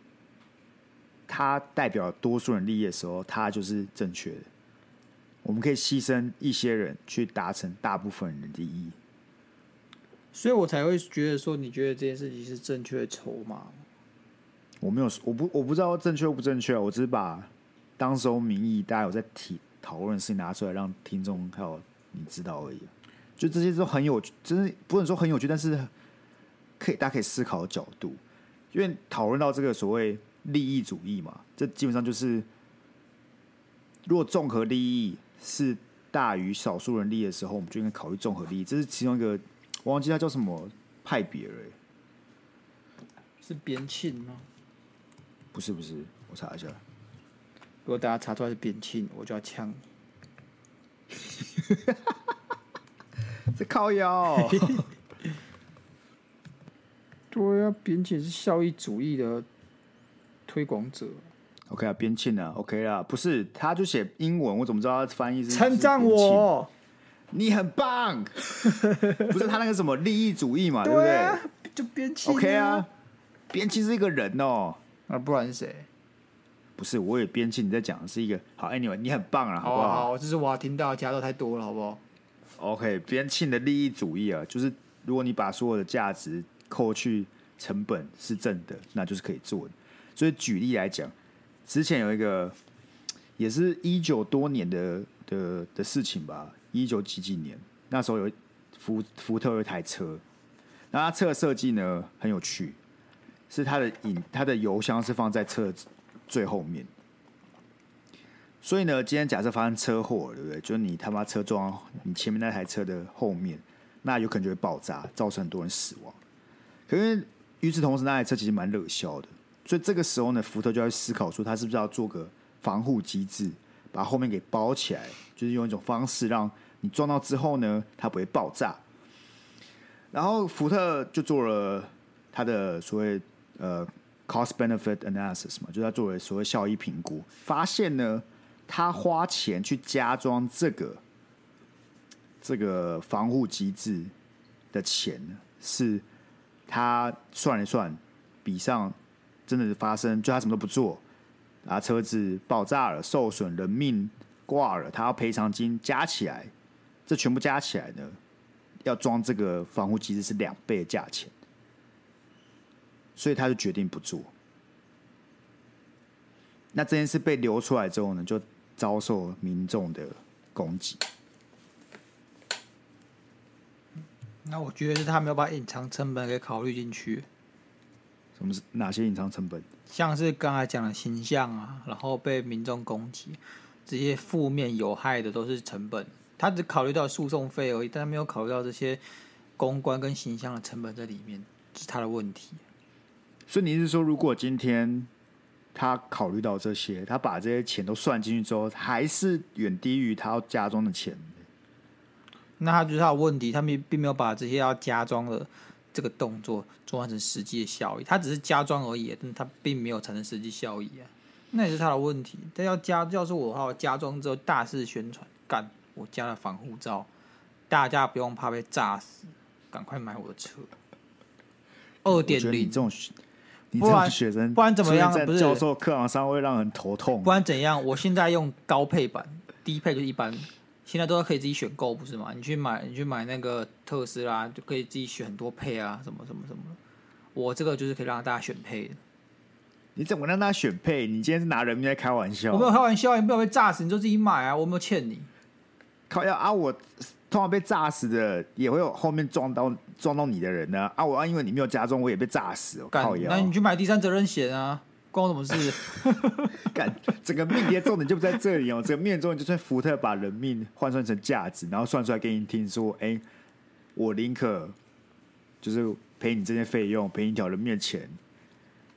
Speaker 1: 他代表多数人利益的时候，他就是正确的？我们可以牺牲一些人去达成大部分人的利益，
Speaker 2: 所以我才会觉得说，你觉得这件事情是正确的筹码？
Speaker 1: 我没有，我不，我不知道正确不正确，我只是把当时候民意大家有在提讨论的事情拿出来，让听众还有你知道而已。就这些都很有趣，真是不能说很有趣，但是可以大家可以思考的角度。因为讨论到这个所谓利益主义嘛，这基本上就是，如果综合利益是大于少数人利益的时候，我们就应该考虑综合利益。这是其中一个，我忘记它叫什么派别了，
Speaker 2: 是边沁吗？
Speaker 1: 不是不是，我查一下。
Speaker 2: 如果大家查出来是边沁，我就要呛你。
Speaker 1: 这靠腰，
Speaker 2: 对啊，边沁是效益主义的推广者。
Speaker 1: OK 啊，边沁啊，OK 啦，不是，他就写英文，我怎么知道他翻译是
Speaker 2: 称赞我？
Speaker 1: 你很棒，不是他那个什么利益主义嘛，对不
Speaker 2: 对？就边沁
Speaker 1: OK 啊，边沁是一个人哦，
Speaker 2: 那不然是谁？
Speaker 1: 不是，我也边沁，你在讲的是一个好，Anyway，你很棒啊，好不好？
Speaker 2: 好，这是我要听到，加的太多了，好不好
Speaker 1: ？OK，边沁的利益主义啊，就是如果你把所有的价值扣去成本是正的，那就是可以做的。所以举例来讲，之前有一个也是一九多年的的的事情吧，一九几几年，那时候有福福特有一台车，那它车的设计呢很有趣，是它的引它的油箱是放在车最后面。所以呢，今天假设发生车祸，对不对？就是你他妈车撞你前面那台车的后面，那有可能就会爆炸，造成很多人死亡。可是与此同时，那台车其实蛮热销的，所以这个时候呢，福特就要思考说，他是不是要做个防护机制，把后面给包起来，就是用一种方式让你撞到之后呢，它不会爆炸。然后福特就做了他的所谓呃 cost benefit analysis 嘛，就是他作为所谓效益评估，发现呢。他花钱去加装这个这个防护机制的钱，是他算一算，比上真的是发生，就他什么都不做，啊，车子爆炸了、受损、人命挂了，他要赔偿金加起来，这全部加起来呢，要装这个防护机制是两倍的价钱，所以他就决定不做。那这件事被流出来之后呢，就。遭受民众的攻击，
Speaker 2: 那我觉得是他没有把隐藏成本给考虑进去。
Speaker 1: 什么是哪些隐藏成本？
Speaker 2: 像是刚才讲的形象啊，然后被民众攻击，这些负面有害的都是成本。他只考虑到诉讼费而已，但他没有考虑到这些公关跟形象的成本在里面，这是他的问题。
Speaker 1: 所以你是说，如果今天？他考虑到这些，他把这些钱都算进去之后，还是远低于他要加装的钱。
Speaker 2: 那他就是他的问题，他们并没有把这些要加装的这个动作转换成实际的效益，他只是加装而已，但他并没有产生实际效益啊，那也是他的问题。但要加，要是我的话，我加装之后大肆宣传，干，我加了防护罩，大家不用怕被炸死，赶快买我的车。二点零这种，
Speaker 1: 你这种学生，
Speaker 2: 不然怎么样？不是
Speaker 1: 教授课堂上会让人头痛。
Speaker 2: 不然怎样？我现在用高配版，低配就一般。现在都可以自己选购，不是吗？你去买，你去买那个特斯拉，就可以自己选很多配啊，什么什么什么。我这个就是可以让大家选配的。
Speaker 1: 你怎么让大家选配？你今天是拿人命在开玩笑？
Speaker 2: 我没有开玩笑，你不要被炸死，你就自己买啊！我没有欠你。
Speaker 1: 靠要啊！我通常被炸死的也会有后面撞到撞到你的人呢啊！我要，因为你没有加装，我也被炸死。靠！
Speaker 2: 那你去买第三责任险啊。关我什么事？
Speaker 1: 干整个命题重点就不在这里哦。整个命题重点就是福特把人命换算成价值，然后算出来给你听，说：“哎、欸，我宁可就是赔你这些费用，赔你一条人命的钱，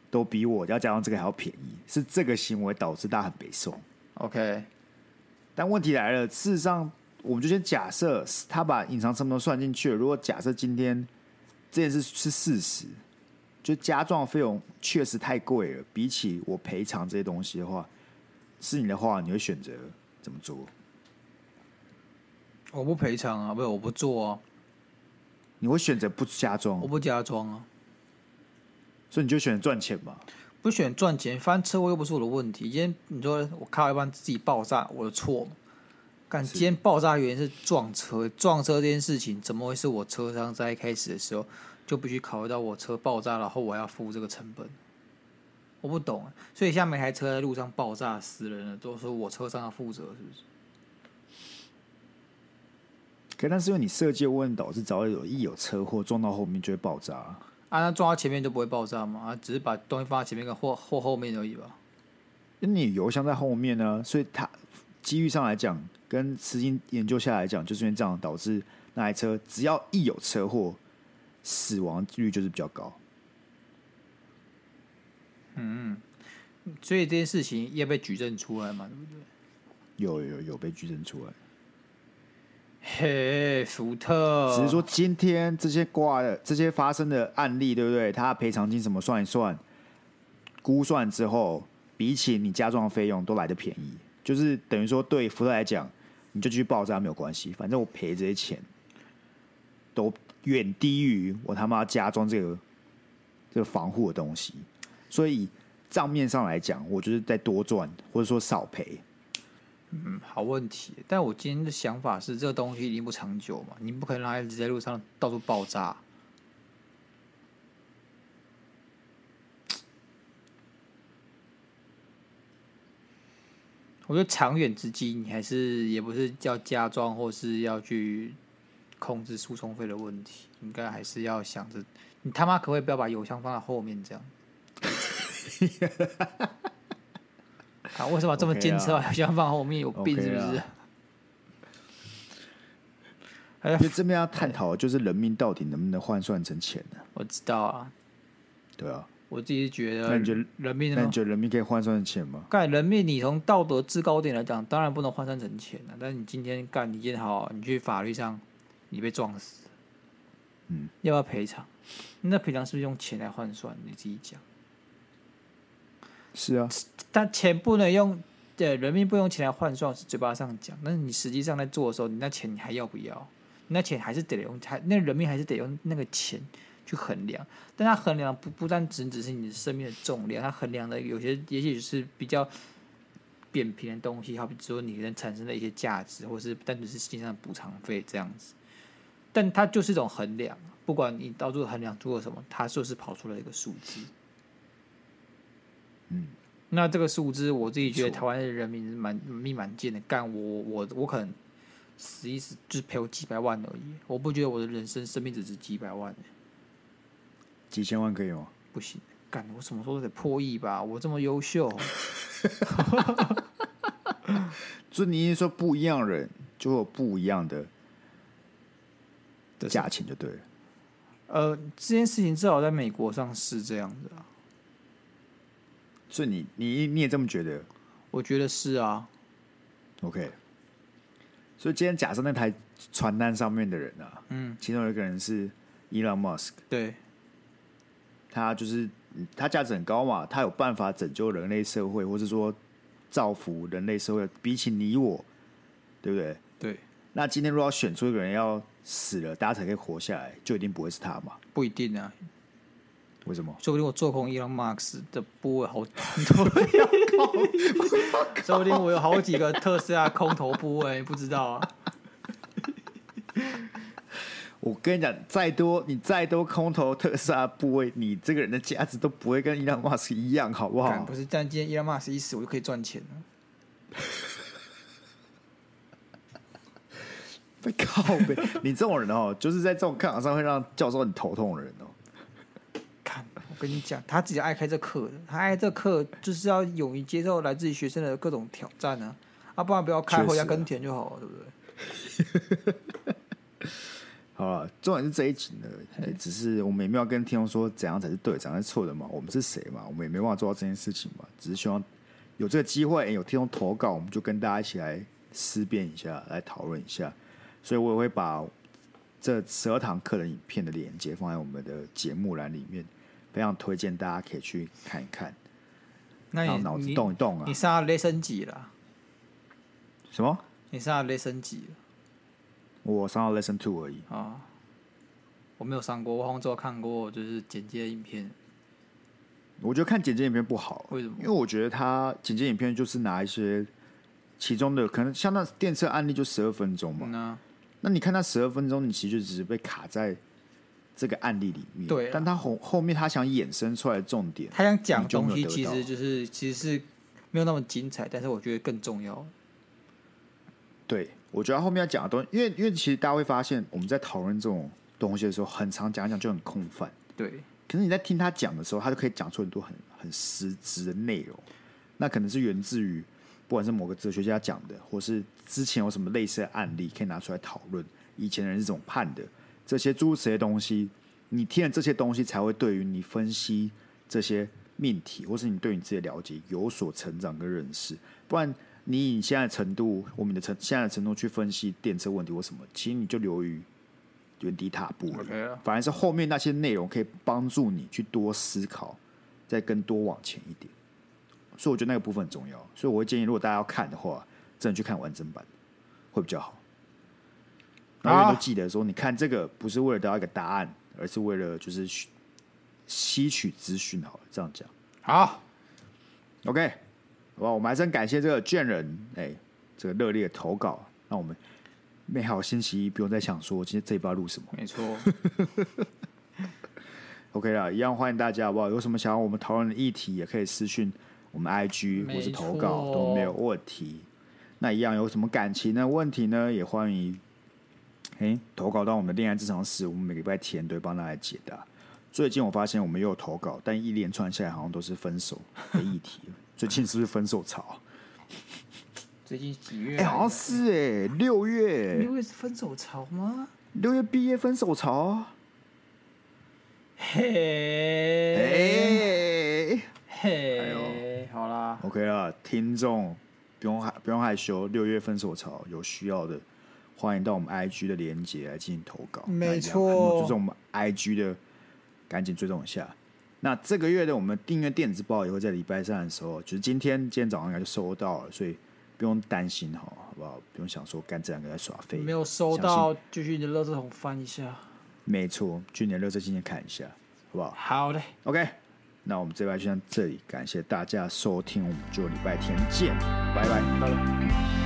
Speaker 1: 都比我要加上这个还要便宜。”是这个行为导致大家很悲痛。
Speaker 2: OK，
Speaker 1: 但问题来了，事实上，我们就先假设他把隐藏成本都算进去了。如果假设今天这件事是事实。就加装费用确实太贵了，比起我赔偿这些东西的话，是你的话，你会选择怎么做？
Speaker 2: 我不赔偿啊，不是我不做啊。
Speaker 1: 你会选择不加装？
Speaker 2: 我不加装啊，
Speaker 1: 所以你就选择赚钱吧？
Speaker 2: 不选赚钱，翻车祸又不是我的问题。今天你说我开到一半自己爆炸，我的错吗？干，今天爆炸原因是撞车，撞车这件事情怎么会是我车上在一开始的时候？就必须考虑到我车爆炸了，然后我要付这个成本。我不懂，所以现在每台车在路上爆炸死人了，都是我车上要负责，是不是？
Speaker 1: 可但是因为你设计的问导致，只要有一有车祸撞到后面就会爆炸啊？
Speaker 2: 那撞到前面就不会爆炸吗？啊，只是把东西放在前面跟或或后面而已吧？
Speaker 1: 因为你油箱在后面呢，所以它机遇上来讲，跟实际研究下来讲，就是因为这样导致那台车只要一有车祸。死亡率就是比较高，
Speaker 2: 嗯，所以这件事情要被举证出来嘛，对不对？
Speaker 1: 有有有被举证出来。
Speaker 2: 嘿，福特，
Speaker 1: 只是说今天这些挂的、这些发生的案例，对不对？他赔偿金怎么算一算，估算之后，比起你加装的费用都来得便宜，就是等于说对福特来讲，你就继续爆炸没有关系，反正我赔这些钱都。远低于我他妈加装这个这个防护的东西，所以账面上来讲，我就是在多赚或者说少赔。
Speaker 2: 嗯，好问题。但我今天的想法是，这个东西一定不长久嘛，你不可能让它一直在路上到处爆炸。我觉得长远之计，你还是也不是叫加装，或是要去。控制输送费的问题，应该还是要想着，你他妈可不可以不要把油箱放在后面这样？啊，为什么这么坚持把油箱放后面？有病是不是？
Speaker 1: 哎呀，这边要探讨就是人命到底能不能换算成钱呢？
Speaker 2: 我知道啊，
Speaker 1: 对啊，
Speaker 2: 我自己觉得，
Speaker 1: 那你觉得
Speaker 2: 人命？
Speaker 1: 那你觉得人命可以换算成钱吗？
Speaker 2: 干人命，你从道德制高点来讲，当然不能换算成钱了。但是你今天干，你今天好，你去法律上。你被撞死，
Speaker 1: 嗯，
Speaker 2: 要不要赔偿？那赔偿是不是用钱来换算？你自己讲。
Speaker 1: 是啊，
Speaker 2: 但钱不能用，对，人命不用钱来换算，是嘴巴上讲。但是你实际上在做的时候，你那钱你还要不要？你那钱还是得用，还那人命还是得用那个钱去衡量。但它衡量不不单只只是你的生命的重量，它衡量的有些也许是比较扁平的东西，好比说你能产生的一些价值，或是单纯是经济上的补偿费这样子。但它就是一种衡量，不管你到处衡量做了什么，它就是跑出了一个数字。
Speaker 1: 嗯，
Speaker 2: 那这个数字，我自己觉得台湾的人民是蛮命蛮贱的，干我我我可能死一死就是赔我几百万而已，我不觉得我的人生生命只值几百万，
Speaker 1: 几千万可以吗？
Speaker 2: 不行，干我什么时候都得破亿吧？我这么优秀，
Speaker 1: 就你一说不一样人，就会有不一样的。价钱就对了。
Speaker 2: 呃，这件事情至少在美国上是这样的啊。
Speaker 1: 所以你你你也这么觉得？
Speaker 2: 我觉得是啊。
Speaker 1: OK。所以今天假设那台传单上面的人啊，
Speaker 2: 嗯，
Speaker 1: 其中有一个人是 Elon Musk，
Speaker 2: 对，
Speaker 1: 他就是他价值很高嘛，他有办法拯救人类社会，或者说造福人类社会，比起你我，对不对？
Speaker 2: 对。
Speaker 1: 那今天如果要选出一个人要死了，大家才可以活下来，就一定不会是他嘛？
Speaker 2: 不一定啊。
Speaker 1: 为什么？
Speaker 2: 说不定我做空 Elon Musk 的部位好很多，说不定我有好几个特斯拉空头部位，不知道啊。
Speaker 1: 我跟你讲，再多你再多空头特斯拉部位，你这个人的价值都不会跟伊朗马斯一样，好不好？
Speaker 2: 不是，但今天伊朗马斯一死，我就可以赚钱了。
Speaker 1: 被靠背，你这种人哦，就是在这种课堂上会让教授很头痛的人哦。
Speaker 2: 看我跟你讲，他自己爱开这课的，他爱这课就是要勇于接受来自于学生的各种挑战啊！啊，不然不要开，回家耕田就好了，对不对？
Speaker 1: 好了，重点是这一集呢，只是我们也没有跟听众说怎样才是对，怎样是错的嘛。我们是谁嘛？我们也没办法做到这件事情嘛。只是希望有这个机会，有听众投稿，我们就跟大家一起来思辨一下，来讨论一下。所以我也会把这十二堂课的影片的链接放在我们的节目栏里面。非常推荐大家可以去看一看，
Speaker 2: 那你
Speaker 1: 脑子动一动啊！
Speaker 2: 你上了雷神几了？
Speaker 1: 什么？
Speaker 2: 你上了雷神几了？
Speaker 1: 我上到 Lesson Two 而已
Speaker 2: 啊！我没有上过，我好像只有看过就是简介影片。
Speaker 1: 我觉得看简介影片不好，
Speaker 2: 为什么？
Speaker 1: 因为我觉得他简介影片就是拿一些其中的可能，像那电车案例就十二分钟嘛。
Speaker 2: 那
Speaker 1: 那你看那十二分钟，你其实就只是被卡在。这个案例里面，
Speaker 2: 对、啊，
Speaker 1: 但他后后面他想衍生出来的重点，
Speaker 2: 他想讲东西其实就是其实是没有那么精彩，但是我觉得更重要。
Speaker 1: 对，我觉得后面要讲的东西，因为因为其实大家会发现，我们在讨论这种东西的时候，很常讲讲就很空泛。
Speaker 2: 对，
Speaker 1: 可是你在听他讲的时候，他就可以讲出很多很很实质的内容。那可能是源自于不管是某个哲学家讲的，或是之前有什么类似的案例可以拿出来讨论，以前的人是怎么判的。这些诸如此类东西，你听了这些东西，才会对于你分析这些命题，或是你对你自己的了解有所成长跟认识。不然，你以现在的程度，我们的程现在的程度去分析电车问题或什么，其实你就流于原地踏步了。
Speaker 2: Okay.
Speaker 1: 反而是后面那些内容可以帮助你去多思考，再更多往前一点。所以我觉得那个部分很重要。所以我会建议，如果大家要看的话，真的去看完整版会比较好。然后都记得说，你看这个不是为了得到一个答案，而是为了就是吸取资讯。好了，这样讲
Speaker 2: 好。
Speaker 1: OK，好吧，我们还是很感谢这个卷人，哎，这个热烈的投稿，让我们美好星期一不用再想说今天这一波录什么。
Speaker 2: 没错。
Speaker 1: OK 了，一样欢迎大家，好不好？有什么想要我们讨论的议题，也可以私讯我们 IG 或是投稿都没有问题。那一样有什么感情的问题呢？也欢迎。哎，投稿到我们的恋爱职场室，我们每个礼拜天都会帮大家解答。最近我发现我们又有投稿，但一连串下来好像都是分手的议题。最近是不是分手潮？
Speaker 2: 最近几月？
Speaker 1: 哎，好像是哎，六月。
Speaker 2: 六月是分手潮吗？
Speaker 1: 六月毕业分手潮。
Speaker 2: 嘿，
Speaker 1: 嘿，
Speaker 2: 嘿，哎呦，好啦
Speaker 1: ，OK 啦，听众不用害不用害羞，六月分手潮有需要的。欢迎到我们 IG 的连接来进行投稿，
Speaker 2: 没错，
Speaker 1: 追踪我们 IG 的，赶紧追踪一下。那这个月的我们订阅电子报也会在礼拜三的时候，就是今天今天早上应该就收到了，所以不用担心哈，好不好？不用想说干这两个在耍废，
Speaker 2: 没有收到就去你的垃圾桶翻一下。没
Speaker 1: 错，去你的垃圾今天看一下，好不好？
Speaker 2: 好嘞
Speaker 1: ，OK。那我们这边就到这里，感谢大家收听，我们就礼拜天见，拜拜，
Speaker 2: 拜拜。